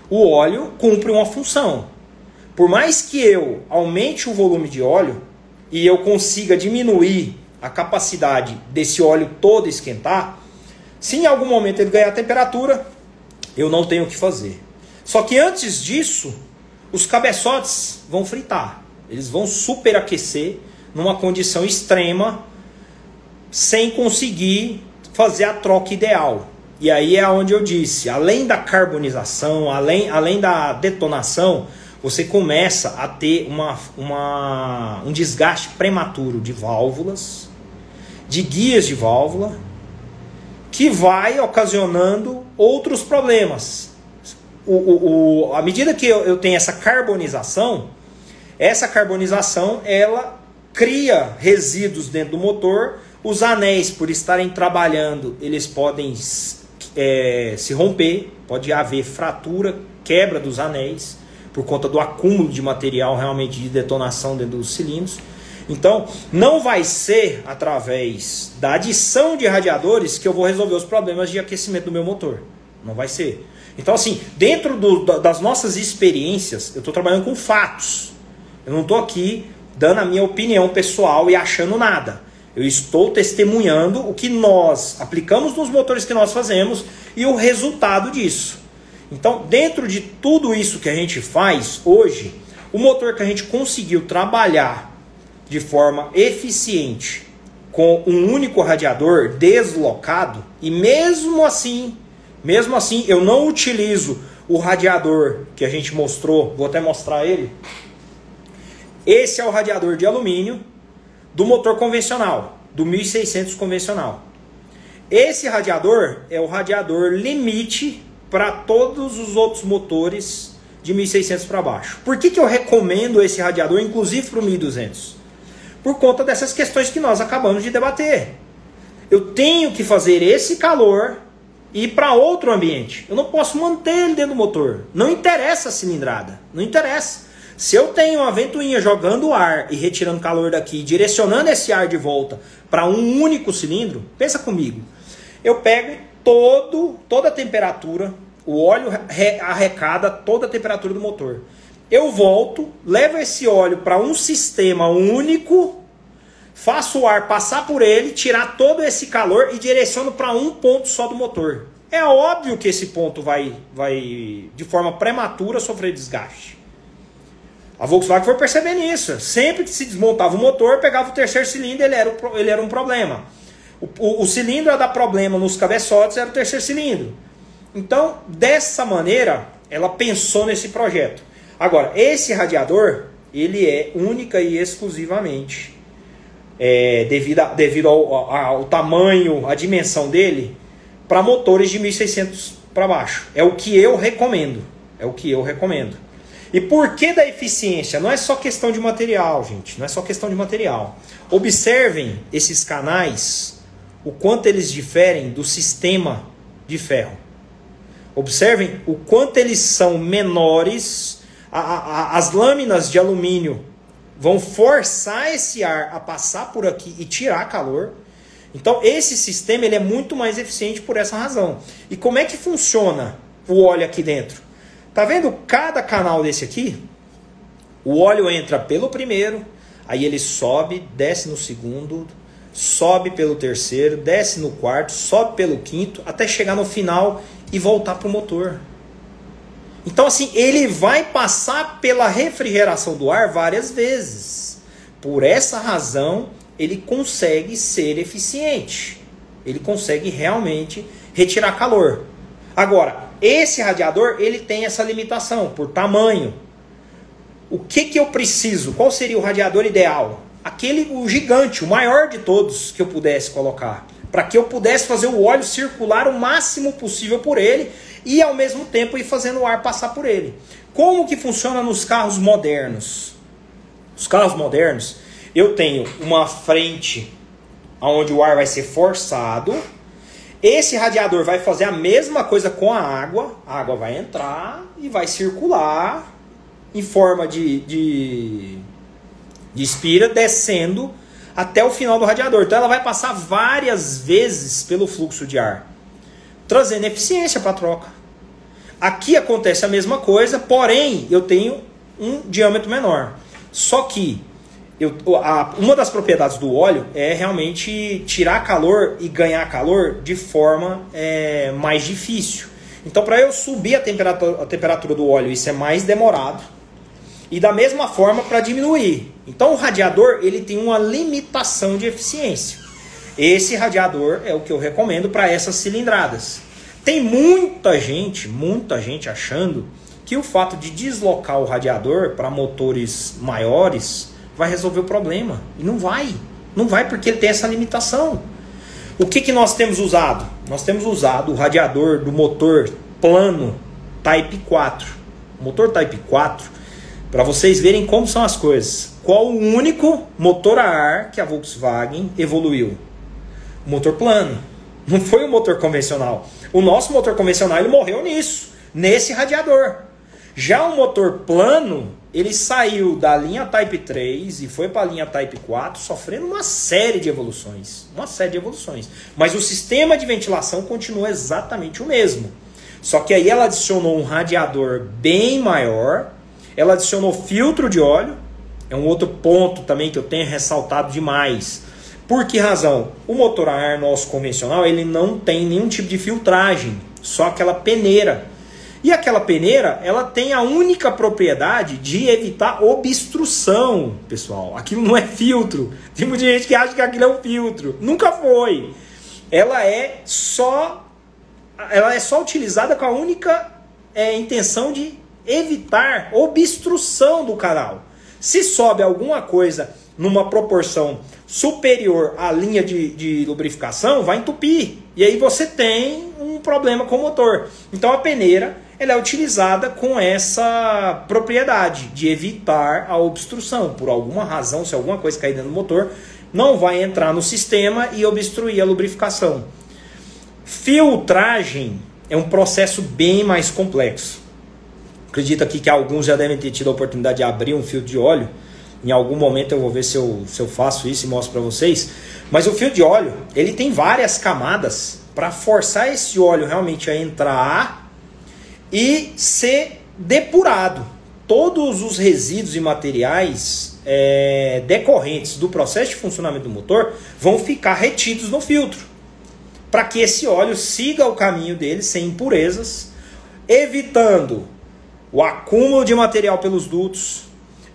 O óleo cumpre uma função. Por mais que eu aumente o volume de óleo e eu consiga diminuir a capacidade desse óleo todo esquentar, se em algum momento ele ganhar temperatura, eu não tenho o que fazer. Só que antes disso, os cabeçotes vão fritar. Eles vão superaquecer numa condição extrema sem conseguir fazer a troca ideal. E aí é onde eu disse, além da carbonização, além, além da detonação, você começa a ter uma, uma, um desgaste prematuro de válvulas, de guias de válvula, que vai ocasionando outros problemas o, o, o, à medida que eu, eu tenho essa carbonização, essa carbonização ela cria resíduos dentro do motor. Os anéis, por estarem trabalhando, eles podem é, se romper, pode haver fratura, quebra dos anéis, por conta do acúmulo de material realmente de detonação dentro dos cilindros. Então, não vai ser através da adição de radiadores que eu vou resolver os problemas de aquecimento do meu motor. Não vai ser. Então, assim, dentro do, das nossas experiências, eu estou trabalhando com fatos. Eu não estou aqui dando a minha opinião pessoal e achando nada. Eu estou testemunhando o que nós aplicamos nos motores que nós fazemos e o resultado disso. Então, dentro de tudo isso que a gente faz hoje, o motor que a gente conseguiu trabalhar de forma eficiente com um único radiador deslocado, e mesmo assim mesmo assim, eu não utilizo o radiador que a gente mostrou, vou até mostrar ele. Esse é o radiador de alumínio do motor convencional, do 1600 convencional. Esse radiador é o radiador limite para todos os outros motores de 1600 para baixo. Por que, que eu recomendo esse radiador, inclusive para o 1200? Por conta dessas questões que nós acabamos de debater. Eu tenho que fazer esse calor ir para outro ambiente. Eu não posso manter ele dentro do motor. Não interessa a cilindrada. Não interessa. Se eu tenho uma ventoinha jogando ar e retirando calor daqui, direcionando esse ar de volta para um único cilindro, pensa comigo. Eu pego todo, toda a temperatura, o óleo arrecada toda a temperatura do motor. Eu volto, levo esse óleo para um sistema único, faço o ar passar por ele, tirar todo esse calor e direciono para um ponto só do motor. É óbvio que esse ponto vai, vai de forma prematura sofrer desgaste. A Volkswagen foi percebendo isso. Sempre que se desmontava o motor, pegava o terceiro cilindro, ele era, ele era um problema. O, o, o cilindro a dar problema nos cabeçotes era o terceiro cilindro. Então, dessa maneira, ela pensou nesse projeto. Agora, esse radiador, ele é única e exclusivamente é, devido, a, devido ao, ao, tamanho, a dimensão dele, para motores de 1600 para baixo. É o que eu recomendo. É o que eu recomendo. E por que da eficiência? Não é só questão de material, gente. Não é só questão de material. Observem esses canais, o quanto eles diferem do sistema de ferro. Observem o quanto eles são menores. A, a, as lâminas de alumínio vão forçar esse ar a passar por aqui e tirar calor. Então esse sistema ele é muito mais eficiente por essa razão. E como é que funciona o óleo aqui dentro? Tá vendo cada canal desse aqui? O óleo entra pelo primeiro, aí ele sobe, desce no segundo, sobe pelo terceiro, desce no quarto, sobe pelo quinto, até chegar no final e voltar para o motor. Então, assim, ele vai passar pela refrigeração do ar várias vezes. Por essa razão, ele consegue ser eficiente. Ele consegue realmente retirar calor. Agora, esse radiador, ele tem essa limitação por tamanho. O que, que eu preciso? Qual seria o radiador ideal? Aquele, o gigante, o maior de todos que eu pudesse colocar. Para que eu pudesse fazer o óleo circular o máximo possível por ele e ao mesmo tempo ir fazendo o ar passar por ele. Como que funciona nos carros modernos? Os carros modernos, eu tenho uma frente onde o ar vai ser forçado. Esse radiador vai fazer a mesma coisa com a água. A água vai entrar e vai circular em forma de, de, de espira, descendo até o final do radiador. Então ela vai passar várias vezes pelo fluxo de ar, trazendo eficiência para a troca. Aqui acontece a mesma coisa, porém eu tenho um diâmetro menor. Só que eu, a, uma das propriedades do óleo é realmente tirar calor e ganhar calor de forma é, mais difícil. Então, para eu subir a temperatura, a temperatura do óleo, isso é mais demorado. E da mesma forma para diminuir. Então, o radiador ele tem uma limitação de eficiência. Esse radiador é o que eu recomendo para essas cilindradas. Tem muita gente, muita gente achando que o fato de deslocar o radiador para motores maiores vai resolver o problema. E não vai. Não vai porque ele tem essa limitação. O que, que nós temos usado? Nós temos usado o radiador do motor plano Type 4. O motor Type 4, para vocês verem como são as coisas. Qual o único motor a ar que a Volkswagen evoluiu? O motor plano. Não foi o motor convencional. O nosso motor convencional ele morreu nisso, nesse radiador. Já o motor plano, ele saiu da linha Type 3 e foi para a linha Type 4, sofrendo uma série de evoluções. Uma série de evoluções. Mas o sistema de ventilação continua exatamente o mesmo. Só que aí ela adicionou um radiador bem maior, ela adicionou filtro de óleo, é um outro ponto também que eu tenho ressaltado demais. Por que razão? O motor a ar nosso convencional ele não tem nenhum tipo de filtragem, só aquela peneira. E aquela peneira, ela tem a única propriedade de evitar obstrução, pessoal. Aquilo não é filtro. Tem muita gente que acha que aquilo é um filtro. Nunca foi. Ela é só ela é só utilizada com a única é, intenção de evitar obstrução do canal. Se sobe alguma coisa numa proporção superior à linha de, de lubrificação, vai entupir. E aí você tem um problema com o motor. Então a peneira ela é utilizada com essa propriedade de evitar a obstrução. Por alguma razão, se alguma coisa cair dentro do motor, não vai entrar no sistema e obstruir a lubrificação. Filtragem é um processo bem mais complexo. Acredito aqui que alguns já devem ter tido a oportunidade de abrir um filtro de óleo. Em algum momento eu vou ver se eu, se eu faço isso e mostro para vocês. Mas o fio de óleo, ele tem várias camadas para forçar esse óleo realmente a entrar e ser depurado. Todos os resíduos e materiais é, decorrentes do processo de funcionamento do motor vão ficar retidos no filtro, para que esse óleo siga o caminho dele sem impurezas, evitando o acúmulo de material pelos dutos,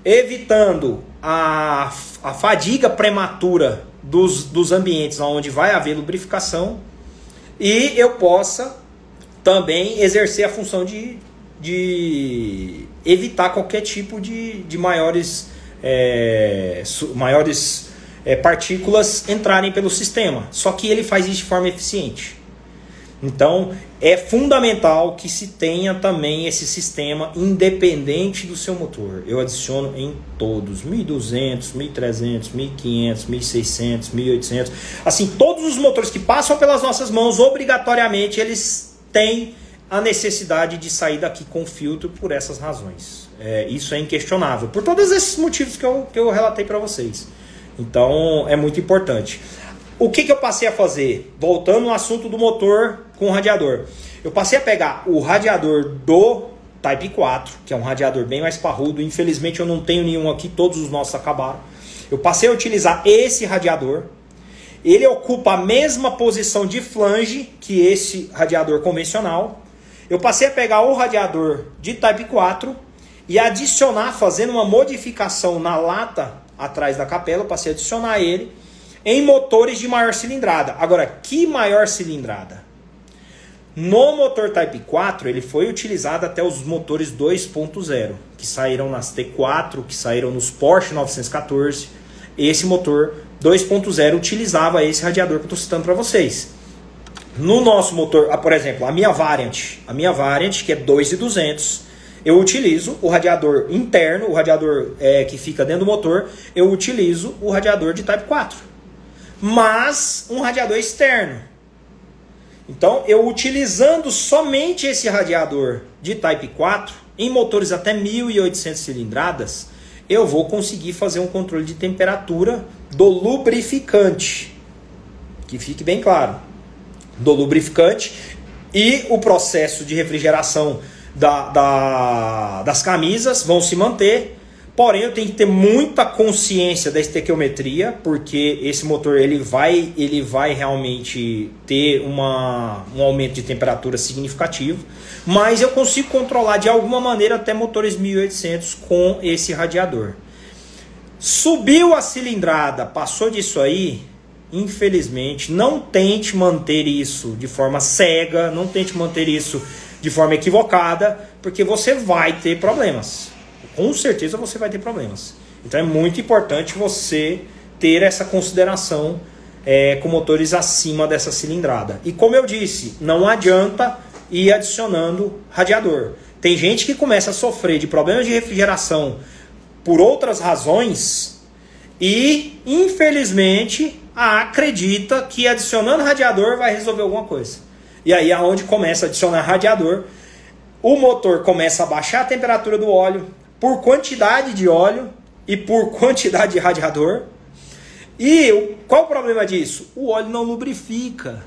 evitando a, a fadiga prematura dos, dos ambientes onde vai haver lubrificação e eu possa também exercer a função de, de evitar qualquer tipo de, de maiores, é, maiores é, partículas entrarem pelo sistema. Só que ele faz isso de forma eficiente. Então é fundamental que se tenha também esse sistema independente do seu motor. Eu adiciono em todos, 1200, 1300, 1500, 1600, 1800. Assim, todos os motores que passam pelas nossas mãos, obrigatoriamente eles têm a necessidade de sair daqui com filtro por essas razões. É, isso é inquestionável, por todos esses motivos que eu, que eu relatei para vocês. Então é muito importante. O que, que eu passei a fazer? Voltando no assunto do motor com o radiador. Eu passei a pegar o radiador do Type 4, que é um radiador bem mais parrudo. Infelizmente eu não tenho nenhum aqui, todos os nossos acabaram. Eu passei a utilizar esse radiador. Ele ocupa a mesma posição de flange que esse radiador convencional. Eu passei a pegar o radiador de Type 4 e adicionar, fazendo uma modificação na lata atrás da capela, eu passei a adicionar ele em motores de maior cilindrada. Agora, que maior cilindrada? No motor Type 4, ele foi utilizado até os motores 2.0, que saíram nas T4, que saíram nos Porsche 914. Esse motor 2.0 utilizava esse radiador que eu estou citando para vocês. No nosso motor, ah, por exemplo, a minha Variant, a minha Variant, que é 2.200, eu utilizo o radiador interno, o radiador é, que fica dentro do motor, eu utilizo o radiador de Type 4 mas um radiador externo. Então, eu utilizando somente esse radiador de Type 4 em motores até 1800 cilindradas, eu vou conseguir fazer um controle de temperatura do lubrificante. Que fique bem claro. Do lubrificante e o processo de refrigeração da, da, das camisas vão se manter Porém, eu tenho que ter muita consciência da estequiometria, porque esse motor ele vai, ele vai realmente ter uma, um aumento de temperatura significativo. Mas eu consigo controlar de alguma maneira até motores 1800 com esse radiador. Subiu a cilindrada, passou disso aí, infelizmente, não tente manter isso de forma cega, não tente manter isso de forma equivocada, porque você vai ter problemas com certeza você vai ter problemas. Então é muito importante você ter essa consideração é, com motores acima dessa cilindrada. E como eu disse, não adianta ir adicionando radiador. Tem gente que começa a sofrer de problemas de refrigeração por outras razões e, infelizmente, acredita que adicionando radiador vai resolver alguma coisa. E aí, aonde começa a adicionar radiador, o motor começa a baixar a temperatura do óleo, por quantidade de óleo e por quantidade de radiador. E qual o problema disso? O óleo não lubrifica.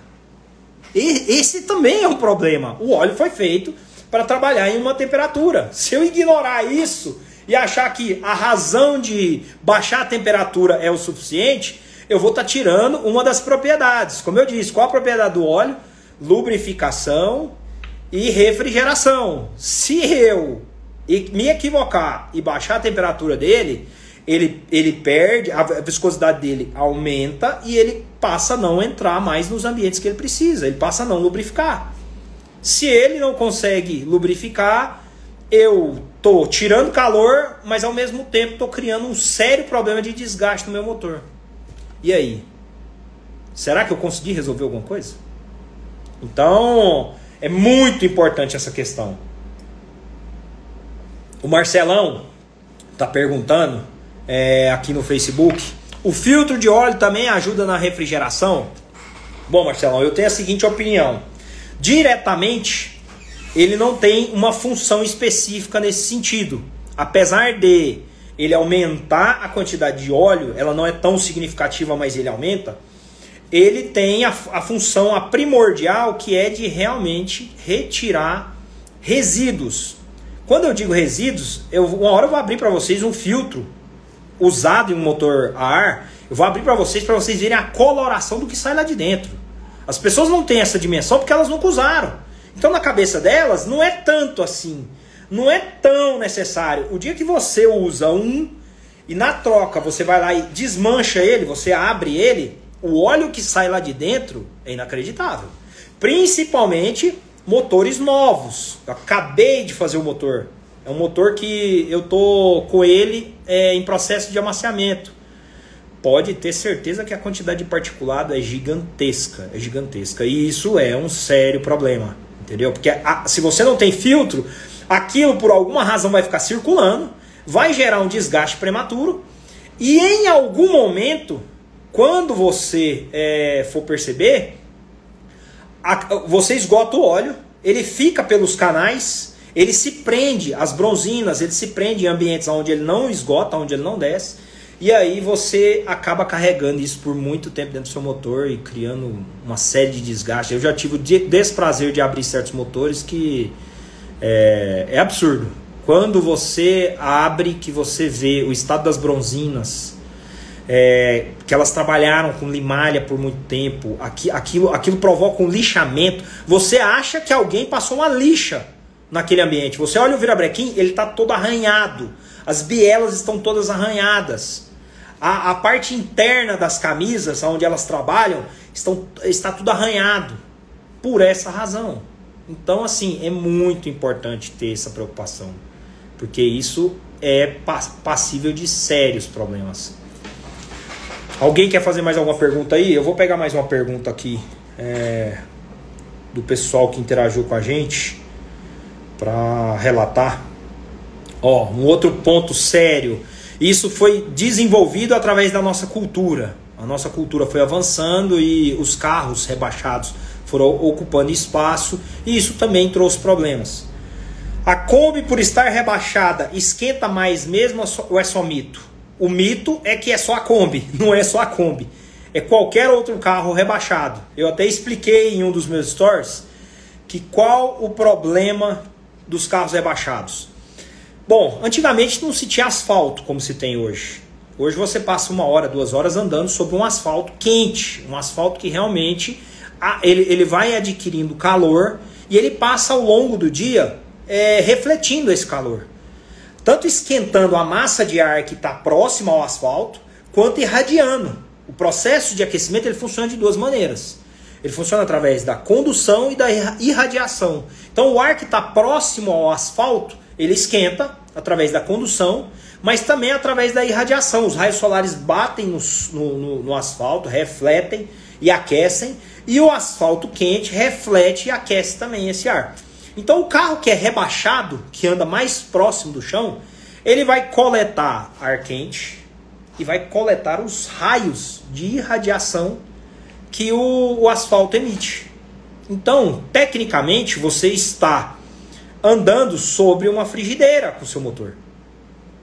E esse também é um problema. O óleo foi feito para trabalhar em uma temperatura. Se eu ignorar isso e achar que a razão de baixar a temperatura é o suficiente, eu vou estar tá tirando uma das propriedades. Como eu disse, qual a propriedade do óleo? Lubrificação e refrigeração. Se eu e me equivocar e baixar a temperatura dele, ele, ele perde, a viscosidade dele aumenta e ele passa a não entrar mais nos ambientes que ele precisa, ele passa a não lubrificar. Se ele não consegue lubrificar, eu tô tirando calor, mas ao mesmo tempo tô criando um sério problema de desgaste no meu motor. E aí? Será que eu consegui resolver alguma coisa? Então, é muito importante essa questão. O Marcelão está perguntando é, aqui no Facebook: o filtro de óleo também ajuda na refrigeração? Bom, Marcelão, eu tenho a seguinte opinião: diretamente, ele não tem uma função específica nesse sentido. Apesar de ele aumentar a quantidade de óleo, ela não é tão significativa, mas ele aumenta. Ele tem a, a função a primordial que é de realmente retirar resíduos quando eu digo resíduos, eu, uma hora eu vou abrir para vocês um filtro. usado em um motor a ar, eu vou abrir para vocês para vocês verem a coloração do que sai lá de dentro. As pessoas não têm essa dimensão porque elas nunca usaram. Então na cabeça delas não é tanto assim, não é tão necessário. O dia que você usa um e na troca você vai lá e desmancha ele, você abre ele, o óleo que sai lá de dentro é inacreditável. Principalmente motores novos. Eu acabei de fazer o motor. É um motor que eu tô com ele é, em processo de amaciamento. Pode ter certeza que a quantidade de particulado é gigantesca, é gigantesca. E isso é um sério problema, entendeu? Porque a, se você não tem filtro, aquilo por alguma razão vai ficar circulando, vai gerar um desgaste prematuro e em algum momento, quando você é, for perceber, a, você esgota o óleo, ele fica pelos canais ele se prende, as bronzinas, ele se prende em ambientes onde ele não esgota, onde ele não desce. E aí você acaba carregando isso por muito tempo dentro do seu motor e criando uma série de desgastes. Eu já tive o desprazer de abrir certos motores que é, é absurdo. Quando você abre, que você vê o estado das bronzinas, é, que elas trabalharam com limalha por muito tempo, aqui, aquilo, aquilo provoca um lixamento. Você acha que alguém passou uma lixa naquele ambiente. Você olha o virabrequim, ele está todo arranhado. As bielas estão todas arranhadas. A, a parte interna das camisas, onde elas trabalham, estão, está tudo arranhado. Por essa razão. Então, assim, é muito importante ter essa preocupação. Porque isso é passível de sérios problemas. Alguém quer fazer mais alguma pergunta aí? Eu vou pegar mais uma pergunta aqui é, do pessoal que interagiu com a gente para relatar. Ó, um outro ponto sério. Isso foi desenvolvido através da nossa cultura. A nossa cultura foi avançando e os carros rebaixados foram ocupando espaço e isso também trouxe problemas. A Kombi, por estar rebaixada, esquenta mais mesmo ou é só mito? O mito é que é só a Kombi, não é só a Kombi. É qualquer outro carro rebaixado. Eu até expliquei em um dos meus stories que qual o problema dos carros rebaixados? Bom, antigamente não se tinha asfalto como se tem hoje. Hoje você passa uma hora, duas horas andando sobre um asfalto quente, um asfalto que realmente ele, ele vai adquirindo calor e ele passa ao longo do dia é, refletindo esse calor. Tanto esquentando a massa de ar que está próxima ao asfalto, quanto irradiando. O processo de aquecimento ele funciona de duas maneiras. Ele funciona através da condução e da irradiação. Então o ar que está próximo ao asfalto, ele esquenta através da condução, mas também através da irradiação. Os raios solares batem no, no, no asfalto, refletem e aquecem, e o asfalto quente reflete e aquece também esse ar. Então o carro que é rebaixado, que anda mais próximo do chão, ele vai coletar ar quente e vai coletar os raios de irradiação que o, o asfalto emite. Então, tecnicamente, você está andando sobre uma frigideira com seu motor.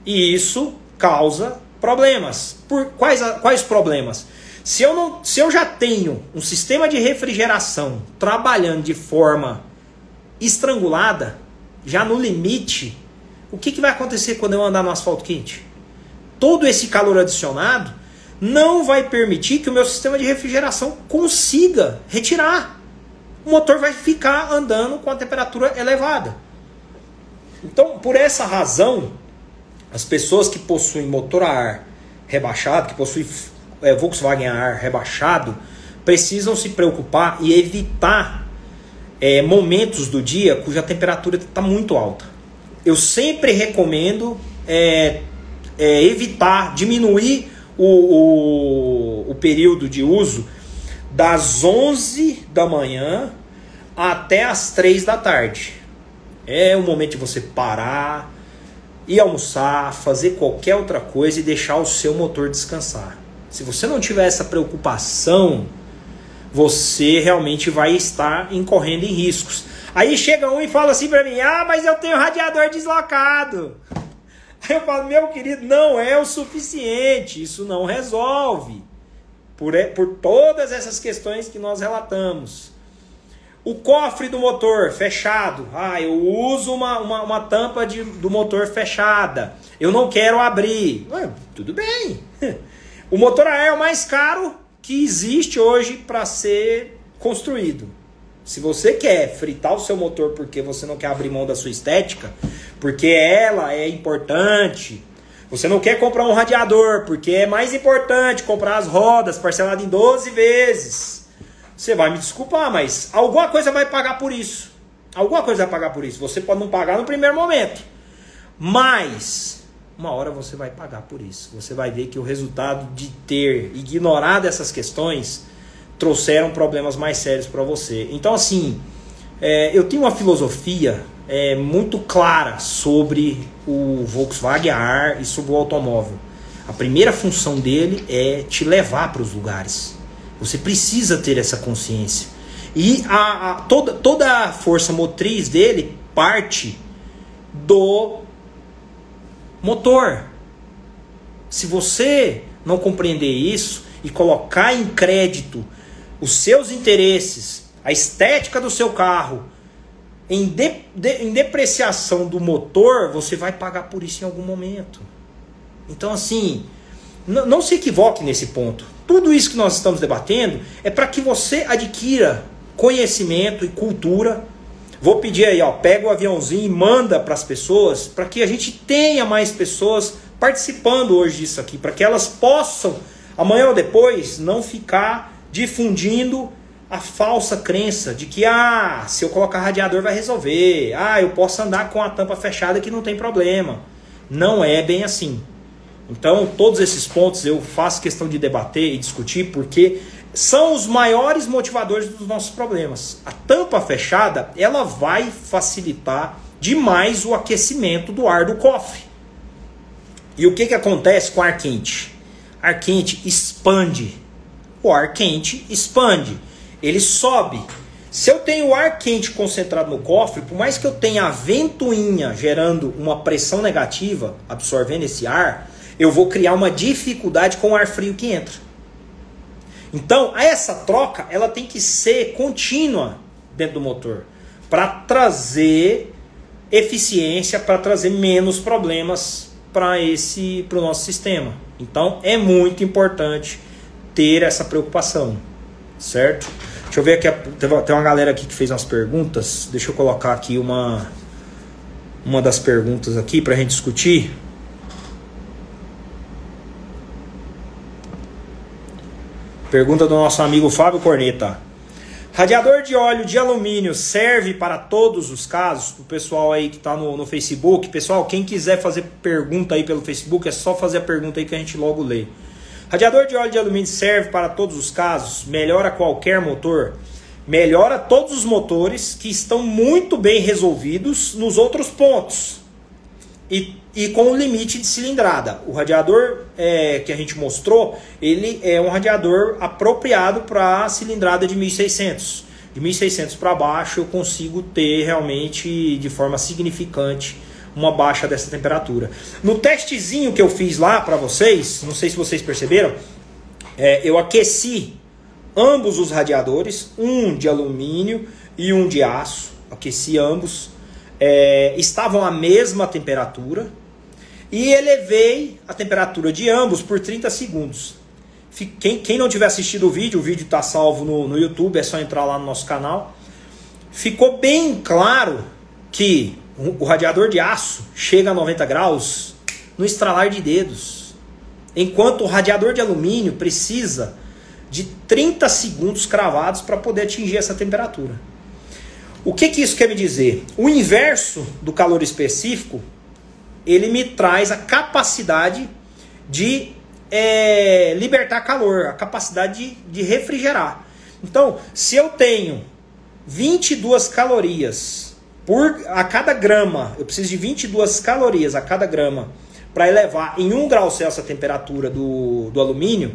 E isso causa problemas. Por quais, quais problemas? Se eu, não, se eu já tenho um sistema de refrigeração trabalhando de forma estrangulada, já no limite, o que, que vai acontecer quando eu andar no asfalto quente? Todo esse calor adicionado não vai permitir que o meu sistema de refrigeração consiga retirar. O motor vai ficar andando com a temperatura elevada. Então, por essa razão, as pessoas que possuem motor a ar rebaixado, que possuem é, Volkswagen a ar rebaixado, precisam se preocupar e evitar é, momentos do dia cuja temperatura está muito alta. Eu sempre recomendo é, é evitar, diminuir o, o, o período de uso das 11 da manhã até as 3 da tarde. É o momento de você parar, ir almoçar, fazer qualquer outra coisa e deixar o seu motor descansar. Se você não tiver essa preocupação, você realmente vai estar incorrendo em riscos. Aí chega um e fala assim para mim: "Ah, mas eu tenho radiador deslocado". Eu falo, meu querido, não é o suficiente, isso não resolve. Por, por todas essas questões que nós relatamos. O cofre do motor fechado. Ah, eu uso uma, uma, uma tampa de, do motor fechada. Eu não quero abrir. Ué, tudo bem. O motor a ar é o mais caro que existe hoje para ser construído. Se você quer fritar o seu motor porque você não quer abrir mão da sua estética, porque ela é importante, você não quer comprar um radiador porque é mais importante comprar as rodas parcelado em 12 vezes. Você vai me desculpar, mas alguma coisa vai pagar por isso. Alguma coisa vai pagar por isso. Você pode não pagar no primeiro momento, mas uma hora você vai pagar por isso. Você vai ver que o resultado de ter ignorado essas questões trouxeram problemas mais sérios para você. Então, assim, é, eu tenho uma filosofia é, muito clara sobre o Volkswagen Ar e sobre o automóvel. A primeira função dele é te levar para os lugares. Você precisa ter essa consciência. E a, a, toda, toda a força motriz dele parte do motor. Se você não compreender isso e colocar em crédito os seus interesses, a estética do seu carro, em, de, de, em depreciação do motor, você vai pagar por isso em algum momento. Então, assim, não se equivoque nesse ponto. Tudo isso que nós estamos debatendo é para que você adquira conhecimento e cultura. Vou pedir aí, ó, pega o aviãozinho e manda para as pessoas, para que a gente tenha mais pessoas participando hoje disso aqui, para que elas possam, amanhã ou depois, não ficar difundindo a falsa crença de que ah, se eu colocar radiador vai resolver, ah, eu posso andar com a tampa fechada que não tem problema. Não é bem assim. Então, todos esses pontos eu faço questão de debater e discutir porque são os maiores motivadores dos nossos problemas. A tampa fechada, ela vai facilitar demais o aquecimento do ar do cofre. E o que, que acontece com ar quente? Ar quente expande o ar quente expande, ele sobe. Se eu tenho ar quente concentrado no cofre, por mais que eu tenha a ventoinha gerando uma pressão negativa, absorvendo esse ar, eu vou criar uma dificuldade com o ar frio que entra. Então, essa troca ela tem que ser contínua dentro do motor para trazer eficiência, para trazer menos problemas para esse para o nosso sistema. Então, é muito importante ter essa preocupação, certo? Deixa eu ver aqui, tem uma galera aqui que fez umas perguntas. Deixa eu colocar aqui uma uma das perguntas aqui para a gente discutir. Pergunta do nosso amigo Fábio Corneta. Radiador de óleo de alumínio serve para todos os casos? O pessoal aí que está no, no Facebook. Pessoal, quem quiser fazer pergunta aí pelo Facebook, é só fazer a pergunta aí que a gente logo lê. Radiador de óleo de alumínio serve para todos os casos? Melhora qualquer motor? Melhora todos os motores que estão muito bem resolvidos nos outros pontos. E, e com o limite de cilindrada. O radiador é, que a gente mostrou, ele é um radiador apropriado para cilindrada de 1600. De 1600 para baixo eu consigo ter realmente de forma significante uma baixa dessa temperatura. No testezinho que eu fiz lá para vocês, não sei se vocês perceberam, é, eu aqueci ambos os radiadores, um de alumínio e um de aço, aqueci ambos, é, estavam à mesma temperatura e elevei a temperatura de ambos por 30 segundos. Quem, quem não tiver assistido o vídeo, o vídeo está salvo no, no YouTube, é só entrar lá no nosso canal. Ficou bem claro que o radiador de aço chega a 90 graus no estralar de dedos, enquanto o radiador de alumínio precisa de 30 segundos cravados para poder atingir essa temperatura. O que, que isso quer me dizer? O inverso do calor específico, ele me traz a capacidade de é, libertar calor, a capacidade de, de refrigerar. Então, se eu tenho 22 calorias por a cada grama, eu preciso de 22 calorias a cada grama para elevar em 1 grau Celsius a temperatura do, do alumínio.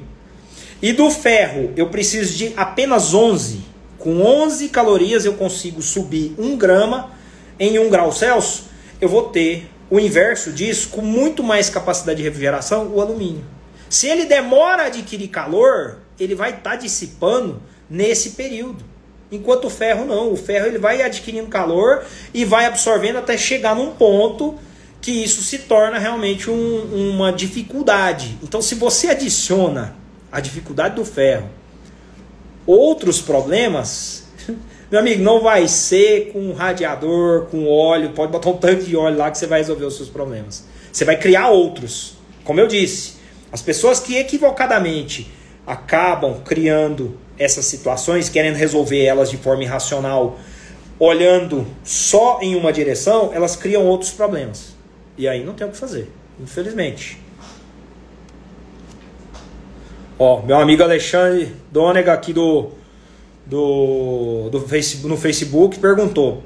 E do ferro, eu preciso de apenas 11. Com 11 calorias eu consigo subir 1 grama em 1 grau Celsius. Eu vou ter o inverso disso, com muito mais capacidade de refrigeração, o alumínio. Se ele demora a adquirir calor, ele vai estar tá dissipando nesse período. enquanto o ferro não. O ferro ele vai adquirindo calor e vai absorvendo até chegar num ponto que isso se torna realmente um, uma dificuldade. Então, se você adiciona a dificuldade do ferro, outros problemas, meu amigo, não vai ser com radiador, com óleo, pode botar um tanque de óleo lá que você vai resolver os seus problemas. Você vai criar outros. Como eu disse, as pessoas que equivocadamente acabam criando essas situações, querendo resolver elas de forma irracional, olhando só em uma direção, elas criam outros problemas. E aí não tem o que fazer, infelizmente. Ó, meu amigo Alexandre Donega aqui do, do, do Facebook, no Facebook perguntou.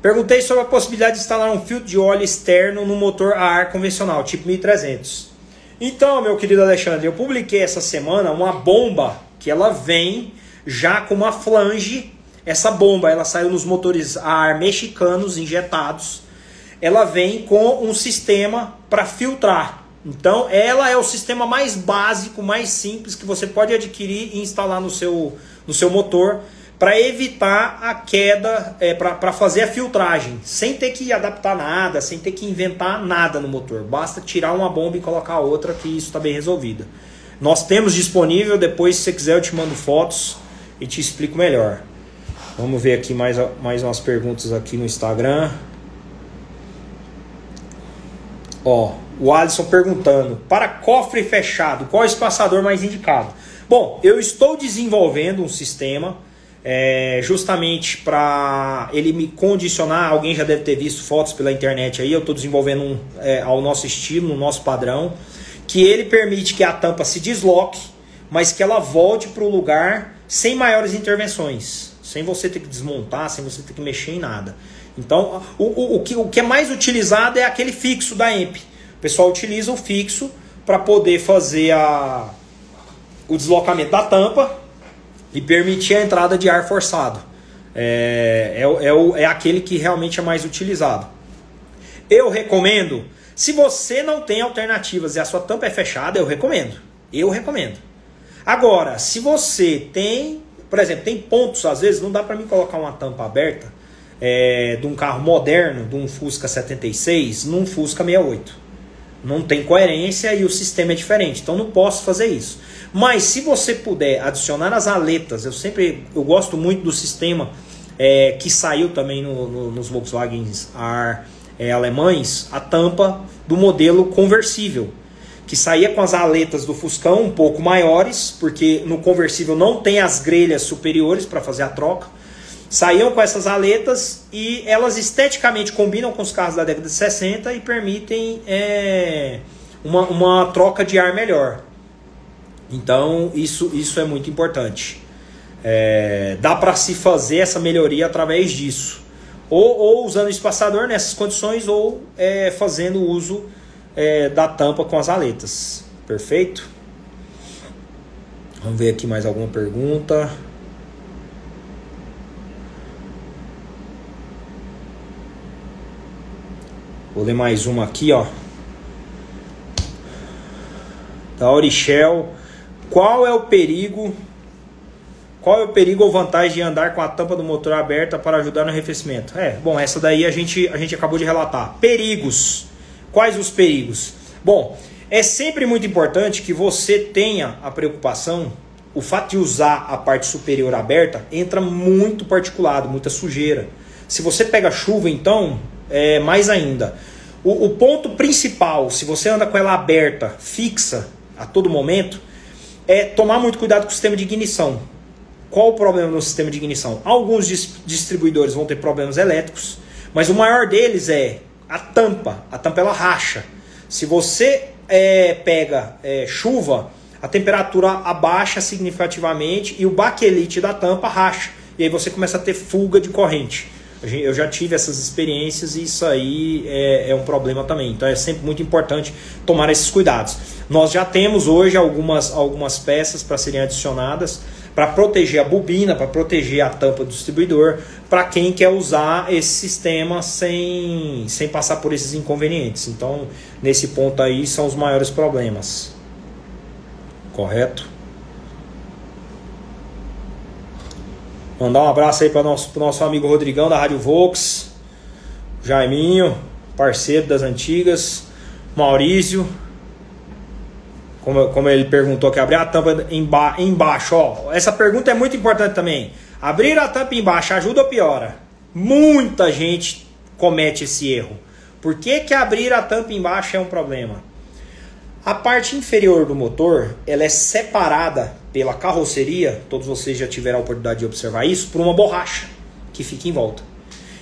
Perguntei sobre a possibilidade de instalar um filtro de óleo externo no motor a ar convencional, tipo 1300. Então, meu querido Alexandre, eu publiquei essa semana uma bomba que ela vem já com uma flange. Essa bomba, ela saiu nos motores a ar mexicanos injetados ela vem com um sistema para filtrar. Então, ela é o sistema mais básico, mais simples que você pode adquirir e instalar no seu, no seu motor para evitar a queda, é, para fazer a filtragem, sem ter que adaptar nada, sem ter que inventar nada no motor. Basta tirar uma bomba e colocar outra, que isso está bem resolvido. Nós temos disponível, depois, se você quiser, eu te mando fotos e te explico melhor. Vamos ver aqui mais, mais umas perguntas aqui no Instagram. Ó, o Alisson perguntando: para cofre fechado, qual espaçador mais indicado? Bom, eu estou desenvolvendo um sistema é, justamente para ele me condicionar. Alguém já deve ter visto fotos pela internet aí. Eu estou desenvolvendo um, é, ao nosso estilo, no nosso padrão, que ele permite que a tampa se desloque, mas que ela volte para o lugar sem maiores intervenções, sem você ter que desmontar, sem você ter que mexer em nada. Então, o, o, o, que, o que é mais utilizado é aquele fixo da EMP. O pessoal utiliza o fixo para poder fazer a, o deslocamento da tampa e permitir a entrada de ar forçado. É, é, é, o, é aquele que realmente é mais utilizado. Eu recomendo, se você não tem alternativas e a sua tampa é fechada, eu recomendo. Eu recomendo. Agora, se você tem, por exemplo, tem pontos, às vezes não dá para mim colocar uma tampa aberta é, de um carro moderno, de um Fusca 76, num Fusca 68. Não tem coerência e o sistema é diferente, então não posso fazer isso. Mas se você puder adicionar as aletas, eu sempre eu gosto muito do sistema é, que saiu também no, no, nos Volkswagen R é, alemães, a tampa do modelo conversível, que saía com as aletas do Fuscão um pouco maiores, porque no conversível não tem as grelhas superiores para fazer a troca saíam com essas aletas e elas esteticamente combinam com os carros da década de 60 e permitem é, uma, uma troca de ar melhor. Então isso, isso é muito importante. É, dá para se fazer essa melhoria através disso. Ou, ou usando espaçador nessas condições, ou é, fazendo uso é, da tampa com as aletas. Perfeito? Vamos ver aqui mais alguma pergunta. Vou ler mais uma aqui, ó. Da Aurichel. Qual é o perigo? Qual é o perigo ou vantagem de andar com a tampa do motor aberta para ajudar no arrefecimento? É, bom, essa daí a gente, a gente acabou de relatar. Perigos. Quais os perigos? Bom, é sempre muito importante que você tenha a preocupação. O fato de usar a parte superior aberta entra muito particulado, muita sujeira. Se você pega chuva, então, é mais ainda. O, o ponto principal, se você anda com ela aberta, fixa a todo momento, é tomar muito cuidado com o sistema de ignição. Qual o problema no sistema de ignição? Alguns distribuidores vão ter problemas elétricos, mas o maior deles é a tampa. A tampa ela racha. Se você é, pega é, chuva, a temperatura abaixa significativamente e o baquelite da tampa racha. E aí você começa a ter fuga de corrente. Eu já tive essas experiências e isso aí é, é, um problema também. Então é sempre muito importante tomar esses cuidados. Nós já temos hoje algumas, algumas peças para serem adicionadas para proteger a bobina, para proteger a tampa do distribuidor, para quem quer usar esse sistema sem, sem passar por esses inconvenientes. Então, nesse ponto aí são os maiores problemas. Correto? Mandar um abraço aí para nosso, nosso amigo Rodrigão da Rádio Vox, Jaiminho, parceiro das antigas, Maurício. Como, como ele perguntou que abrir a tampa emba, embaixo, ó. Essa pergunta é muito importante também. Abrir a tampa embaixo ajuda ou piora? Muita gente comete esse erro. Por que, que abrir a tampa embaixo é um problema? A parte inferior do motor ela é separada pela carroceria, todos vocês já tiveram a oportunidade de observar isso, por uma borracha que fica em volta.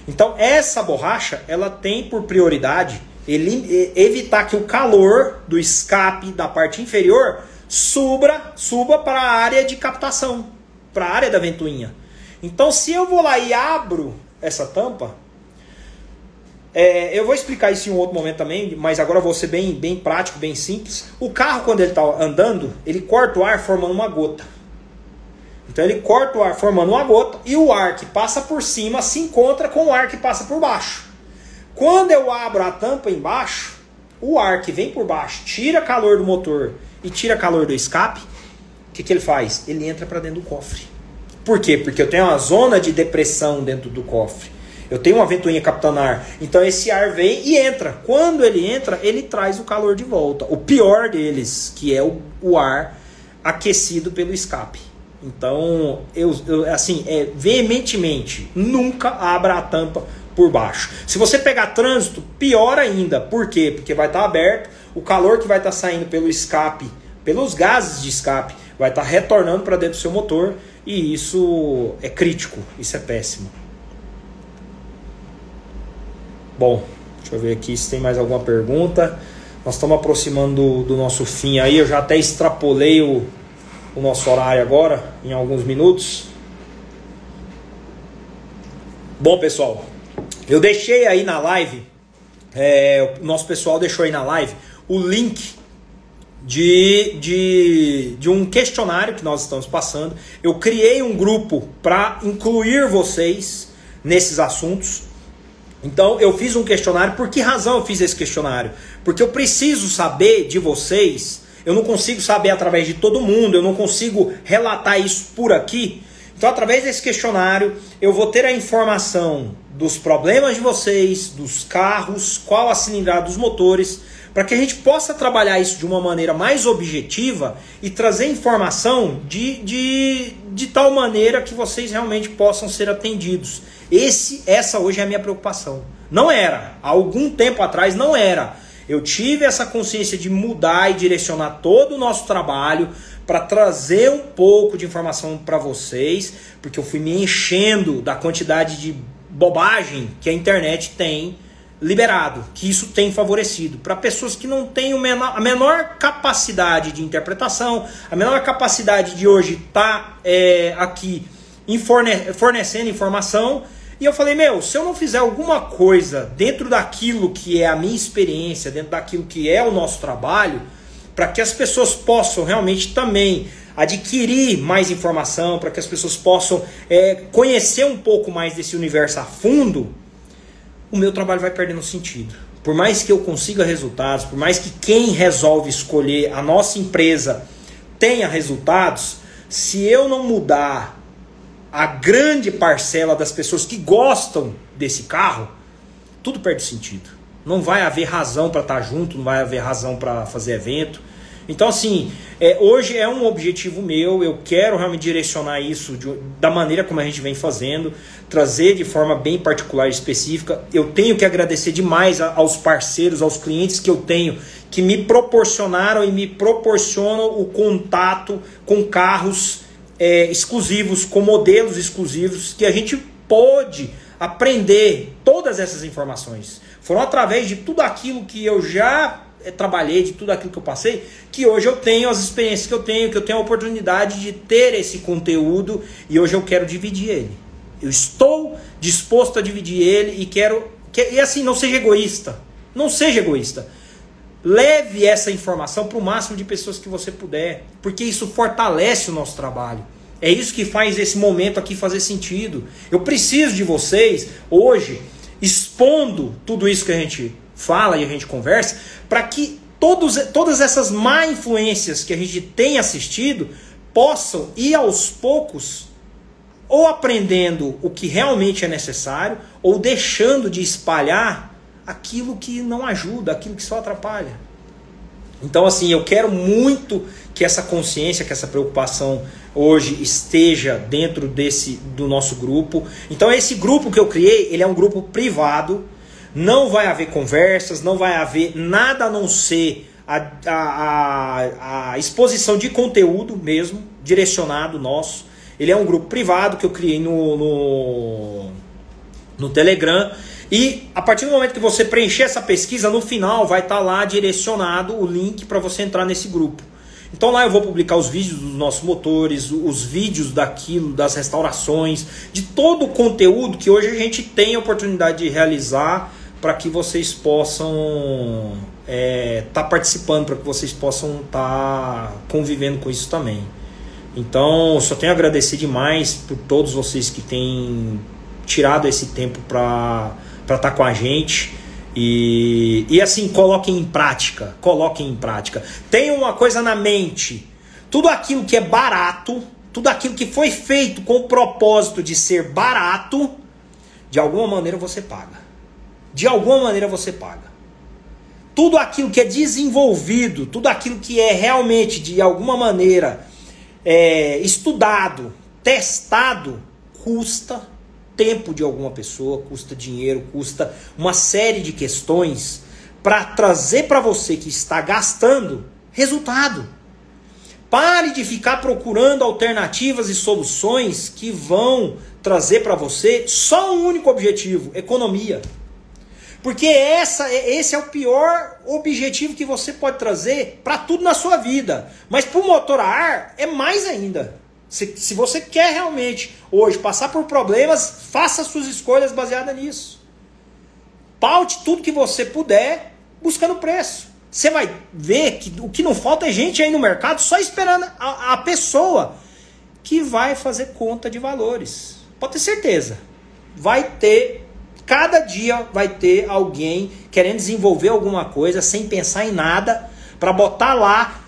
Então essa borracha ela tem por prioridade ele, evitar que o calor do escape da parte inferior suba, suba para a área de captação, para a área da ventoinha. Então se eu vou lá e abro essa tampa, é, eu vou explicar isso em um outro momento também, mas agora vou ser bem, bem prático, bem simples. O carro, quando ele está andando, ele corta o ar formando uma gota. Então ele corta o ar formando uma gota e o ar que passa por cima se encontra com o ar que passa por baixo. Quando eu abro a tampa embaixo, o ar que vem por baixo tira calor do motor e tira calor do escape. O que, que ele faz? Ele entra para dentro do cofre. Por quê? Porque eu tenho uma zona de depressão dentro do cofre. Eu tenho uma ventoinha captando ar. Então esse ar vem e entra. Quando ele entra, ele traz o calor de volta. O pior deles, que é o, o ar aquecido pelo escape. Então, eu, eu, assim, é, veementemente, nunca abra a tampa por baixo. Se você pegar trânsito, pior ainda. Por quê? Porque vai estar tá aberto, o calor que vai estar tá saindo pelo escape, pelos gases de escape, vai estar tá retornando para dentro do seu motor e isso é crítico, isso é péssimo. Bom, deixa eu ver aqui se tem mais alguma pergunta. Nós estamos aproximando do, do nosso fim aí. Eu já até extrapolei o, o nosso horário agora, em alguns minutos. Bom, pessoal, eu deixei aí na live, é, o nosso pessoal deixou aí na live o link de, de, de um questionário que nós estamos passando. Eu criei um grupo para incluir vocês nesses assuntos. Então eu fiz um questionário. Por que razão eu fiz esse questionário? Porque eu preciso saber de vocês. Eu não consigo saber através de todo mundo, eu não consigo relatar isso por aqui. Então, através desse questionário, eu vou ter a informação dos problemas de vocês, dos carros, qual a cilindrada dos motores, para que a gente possa trabalhar isso de uma maneira mais objetiva e trazer informação de, de, de tal maneira que vocês realmente possam ser atendidos. Esse, essa hoje é a minha preocupação. Não era. Há algum tempo atrás não era. Eu tive essa consciência de mudar e direcionar todo o nosso trabalho para trazer um pouco de informação para vocês, porque eu fui me enchendo da quantidade de bobagem que a internet tem liberado, que isso tem favorecido para pessoas que não têm a menor capacidade de interpretação, a menor capacidade de hoje estar tá, é, aqui fornecendo informação. E eu falei, meu, se eu não fizer alguma coisa dentro daquilo que é a minha experiência, dentro daquilo que é o nosso trabalho, para que as pessoas possam realmente também adquirir mais informação, para que as pessoas possam é, conhecer um pouco mais desse universo a fundo, o meu trabalho vai perdendo sentido. Por mais que eu consiga resultados, por mais que quem resolve escolher a nossa empresa tenha resultados, se eu não mudar a grande parcela das pessoas que gostam desse carro, tudo perde sentido. Não vai haver razão para estar junto, não vai haver razão para fazer evento. Então, assim, é, hoje é um objetivo meu, eu quero realmente direcionar isso de, da maneira como a gente vem fazendo, trazer de forma bem particular e específica. Eu tenho que agradecer demais a, aos parceiros, aos clientes que eu tenho, que me proporcionaram e me proporcionam o contato com carros é, exclusivos, com modelos exclusivos, que a gente pode aprender todas essas informações. Foram através de tudo aquilo que eu já trabalhei, de tudo aquilo que eu passei, que hoje eu tenho as experiências que eu tenho, que eu tenho a oportunidade de ter esse conteúdo e hoje eu quero dividir ele. Eu estou disposto a dividir ele e quero. Que, e assim, não seja egoísta. Não seja egoísta. Leve essa informação para o máximo de pessoas que você puder, porque isso fortalece o nosso trabalho. É isso que faz esse momento aqui fazer sentido. Eu preciso de vocês hoje expondo tudo isso que a gente fala e a gente conversa, para que todos, todas essas má influências que a gente tem assistido possam ir aos poucos ou aprendendo o que realmente é necessário, ou deixando de espalhar aquilo que não ajuda, aquilo que só atrapalha. Então, assim, eu quero muito que essa consciência, que essa preocupação hoje esteja dentro desse do nosso grupo. Então, esse grupo que eu criei, ele é um grupo privado. Não vai haver conversas, não vai haver nada a não ser a, a, a, a exposição de conteúdo mesmo, direcionado nosso. Ele é um grupo privado que eu criei no, no, no Telegram. E a partir do momento que você preencher essa pesquisa, no final vai estar tá lá direcionado o link para você entrar nesse grupo. Então lá eu vou publicar os vídeos dos nossos motores, os vídeos daquilo, das restaurações, de todo o conteúdo que hoje a gente tem a oportunidade de realizar para que vocês possam estar é, tá participando, para que vocês possam estar tá convivendo com isso também. Então, só tenho a agradecer demais por todos vocês que têm tirado esse tempo para estar tá com a gente. E, e assim, coloquem em prática. Coloquem em prática. Tenham uma coisa na mente. Tudo aquilo que é barato, tudo aquilo que foi feito com o propósito de ser barato, de alguma maneira você paga. De alguma maneira você paga. Tudo aquilo que é desenvolvido, tudo aquilo que é realmente de alguma maneira é, estudado, testado, custa tempo de alguma pessoa, custa dinheiro, custa uma série de questões para trazer para você que está gastando resultado. Pare de ficar procurando alternativas e soluções que vão trazer para você só um único objetivo: economia. Porque essa, esse é o pior objetivo que você pode trazer para tudo na sua vida. Mas para o motor a ar é mais ainda. Se, se você quer realmente hoje passar por problemas, faça suas escolhas baseadas nisso. Paute tudo que você puder buscando preço. Você vai ver que o que não falta é gente aí no mercado só esperando a, a pessoa que vai fazer conta de valores. Pode ter certeza. Vai ter Cada dia vai ter alguém querendo desenvolver alguma coisa sem pensar em nada para botar lá.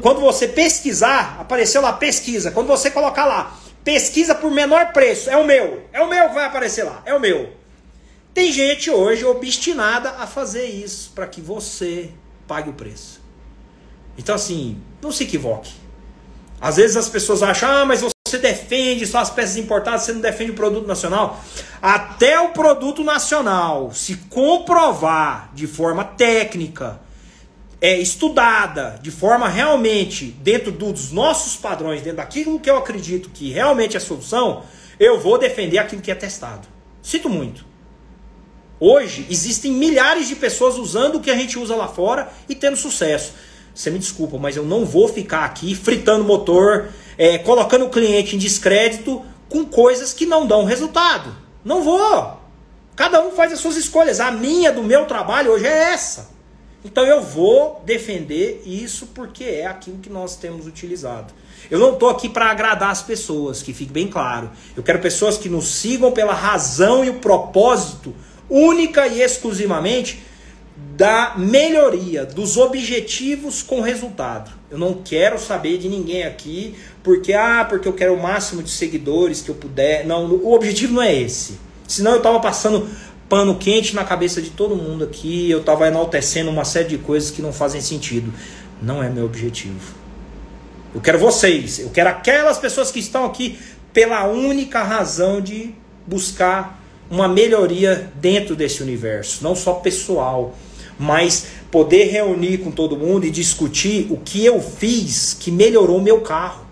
Quando você pesquisar, apareceu lá pesquisa. Quando você colocar lá pesquisa por menor preço, é o meu. É o meu que vai aparecer lá. É o meu. Tem gente hoje obstinada a fazer isso para que você pague o preço. Então, assim, não se equivoque. Às vezes as pessoas acham, ah, mas você defende só as peças importadas, você não defende o produto nacional. Até o produto nacional se comprovar de forma técnica, é, estudada, de forma realmente dentro dos nossos padrões, dentro daquilo que eu acredito que realmente é solução, eu vou defender aquilo que é testado. Sinto muito. Hoje existem milhares de pessoas usando o que a gente usa lá fora e tendo sucesso. Você me desculpa, mas eu não vou ficar aqui fritando motor, é, colocando o cliente em descrédito com coisas que não dão resultado. Não vou. Cada um faz as suas escolhas. A minha, do meu trabalho hoje é essa. Então eu vou defender isso porque é aquilo que nós temos utilizado. Eu não estou aqui para agradar as pessoas, que fique bem claro. Eu quero pessoas que nos sigam pela razão e o propósito, única e exclusivamente, da melhoria, dos objetivos com resultado. Eu não quero saber de ninguém aqui porque ah, porque eu quero o máximo de seguidores que eu puder. Não, o objetivo não é esse. Senão eu estava passando pano quente na cabeça de todo mundo aqui, eu estava enaltecendo uma série de coisas que não fazem sentido. Não é meu objetivo. Eu quero vocês, eu quero aquelas pessoas que estão aqui pela única razão de buscar uma melhoria dentro desse universo, não só pessoal, mas poder reunir com todo mundo e discutir o que eu fiz que melhorou meu carro.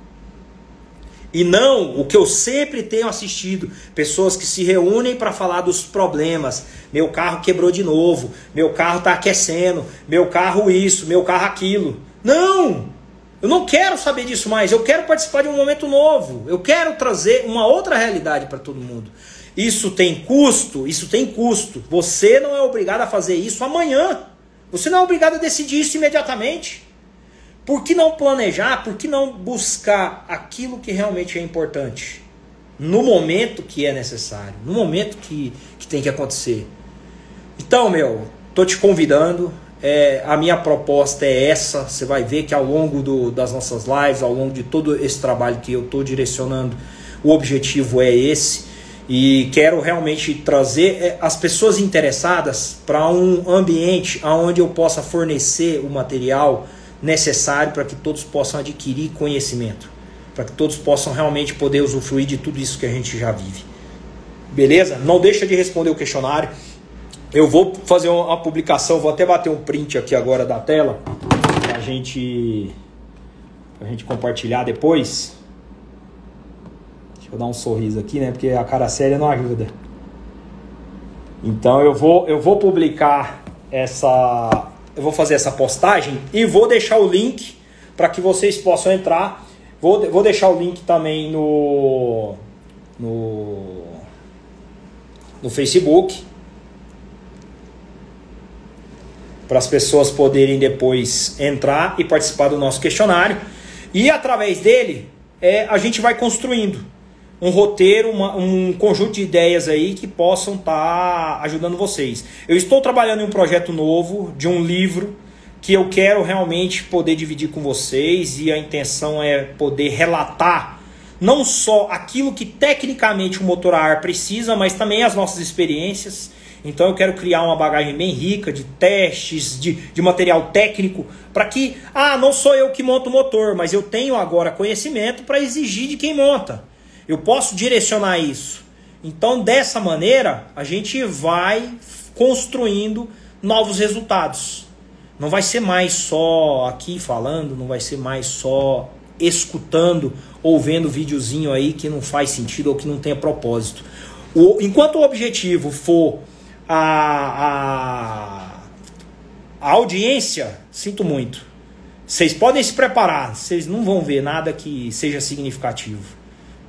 E não o que eu sempre tenho assistido: pessoas que se reúnem para falar dos problemas. Meu carro quebrou de novo, meu carro está aquecendo, meu carro isso, meu carro aquilo. Não! Eu não quero saber disso mais. Eu quero participar de um momento novo. Eu quero trazer uma outra realidade para todo mundo. Isso tem custo? Isso tem custo. Você não é obrigado a fazer isso amanhã. Você não é obrigado a decidir isso imediatamente. Por que não planejar? Por que não buscar aquilo que realmente é importante? No momento que é necessário, no momento que, que tem que acontecer. Então, meu, tô te convidando. É, a minha proposta é essa. Você vai ver que ao longo do, das nossas lives, ao longo de todo esse trabalho que eu estou direcionando, o objetivo é esse. E quero realmente trazer é, as pessoas interessadas para um ambiente onde eu possa fornecer o material necessário para que todos possam adquirir conhecimento, para que todos possam realmente poder usufruir de tudo isso que a gente já vive. Beleza? Não deixa de responder o questionário. Eu vou fazer uma publicação, vou até bater um print aqui agora da tela para a gente, a gente compartilhar depois. Deixa eu dar um sorriso aqui, né? Porque a cara séria não ajuda. Então eu vou, eu vou publicar essa, eu vou fazer essa postagem e vou deixar o link para que vocês possam entrar. Vou, vou deixar o link também no, no, no Facebook para as pessoas poderem depois entrar e participar do nosso questionário. E através dele, é, a gente vai construindo um roteiro, uma, um conjunto de ideias aí que possam estar tá ajudando vocês. Eu estou trabalhando em um projeto novo de um livro que eu quero realmente poder dividir com vocês e a intenção é poder relatar não só aquilo que tecnicamente o motor a ar precisa, mas também as nossas experiências então eu quero criar uma bagagem bem rica de testes, de, de material técnico, para que, ah, não sou eu que monto o motor, mas eu tenho agora conhecimento para exigir de quem monta. Eu posso direcionar isso. Então, dessa maneira, a gente vai construindo novos resultados. Não vai ser mais só aqui falando, não vai ser mais só escutando ou vendo videozinho aí que não faz sentido ou que não tenha propósito. O, enquanto o objetivo for a, a, a audiência, sinto muito. Vocês podem se preparar, vocês não vão ver nada que seja significativo.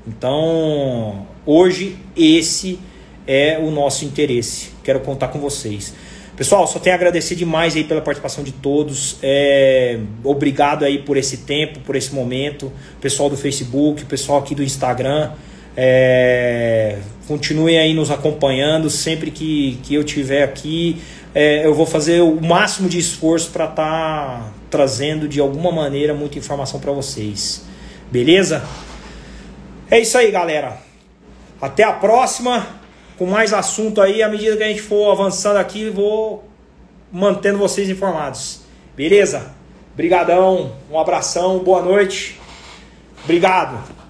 Então, hoje, esse é o nosso interesse. Quero contar com vocês. Pessoal, só tenho a agradecer demais aí pela participação de todos. É, obrigado aí por esse tempo, por esse momento. Pessoal do Facebook, pessoal aqui do Instagram. É, continuem aí nos acompanhando. Sempre que, que eu estiver aqui, é, eu vou fazer o máximo de esforço para estar tá trazendo de alguma maneira muita informação para vocês. Beleza? É isso aí, galera. Até a próxima. Com mais assunto aí, à medida que a gente for avançando aqui, vou mantendo vocês informados. Beleza? Brigadão, um abração, boa noite. Obrigado.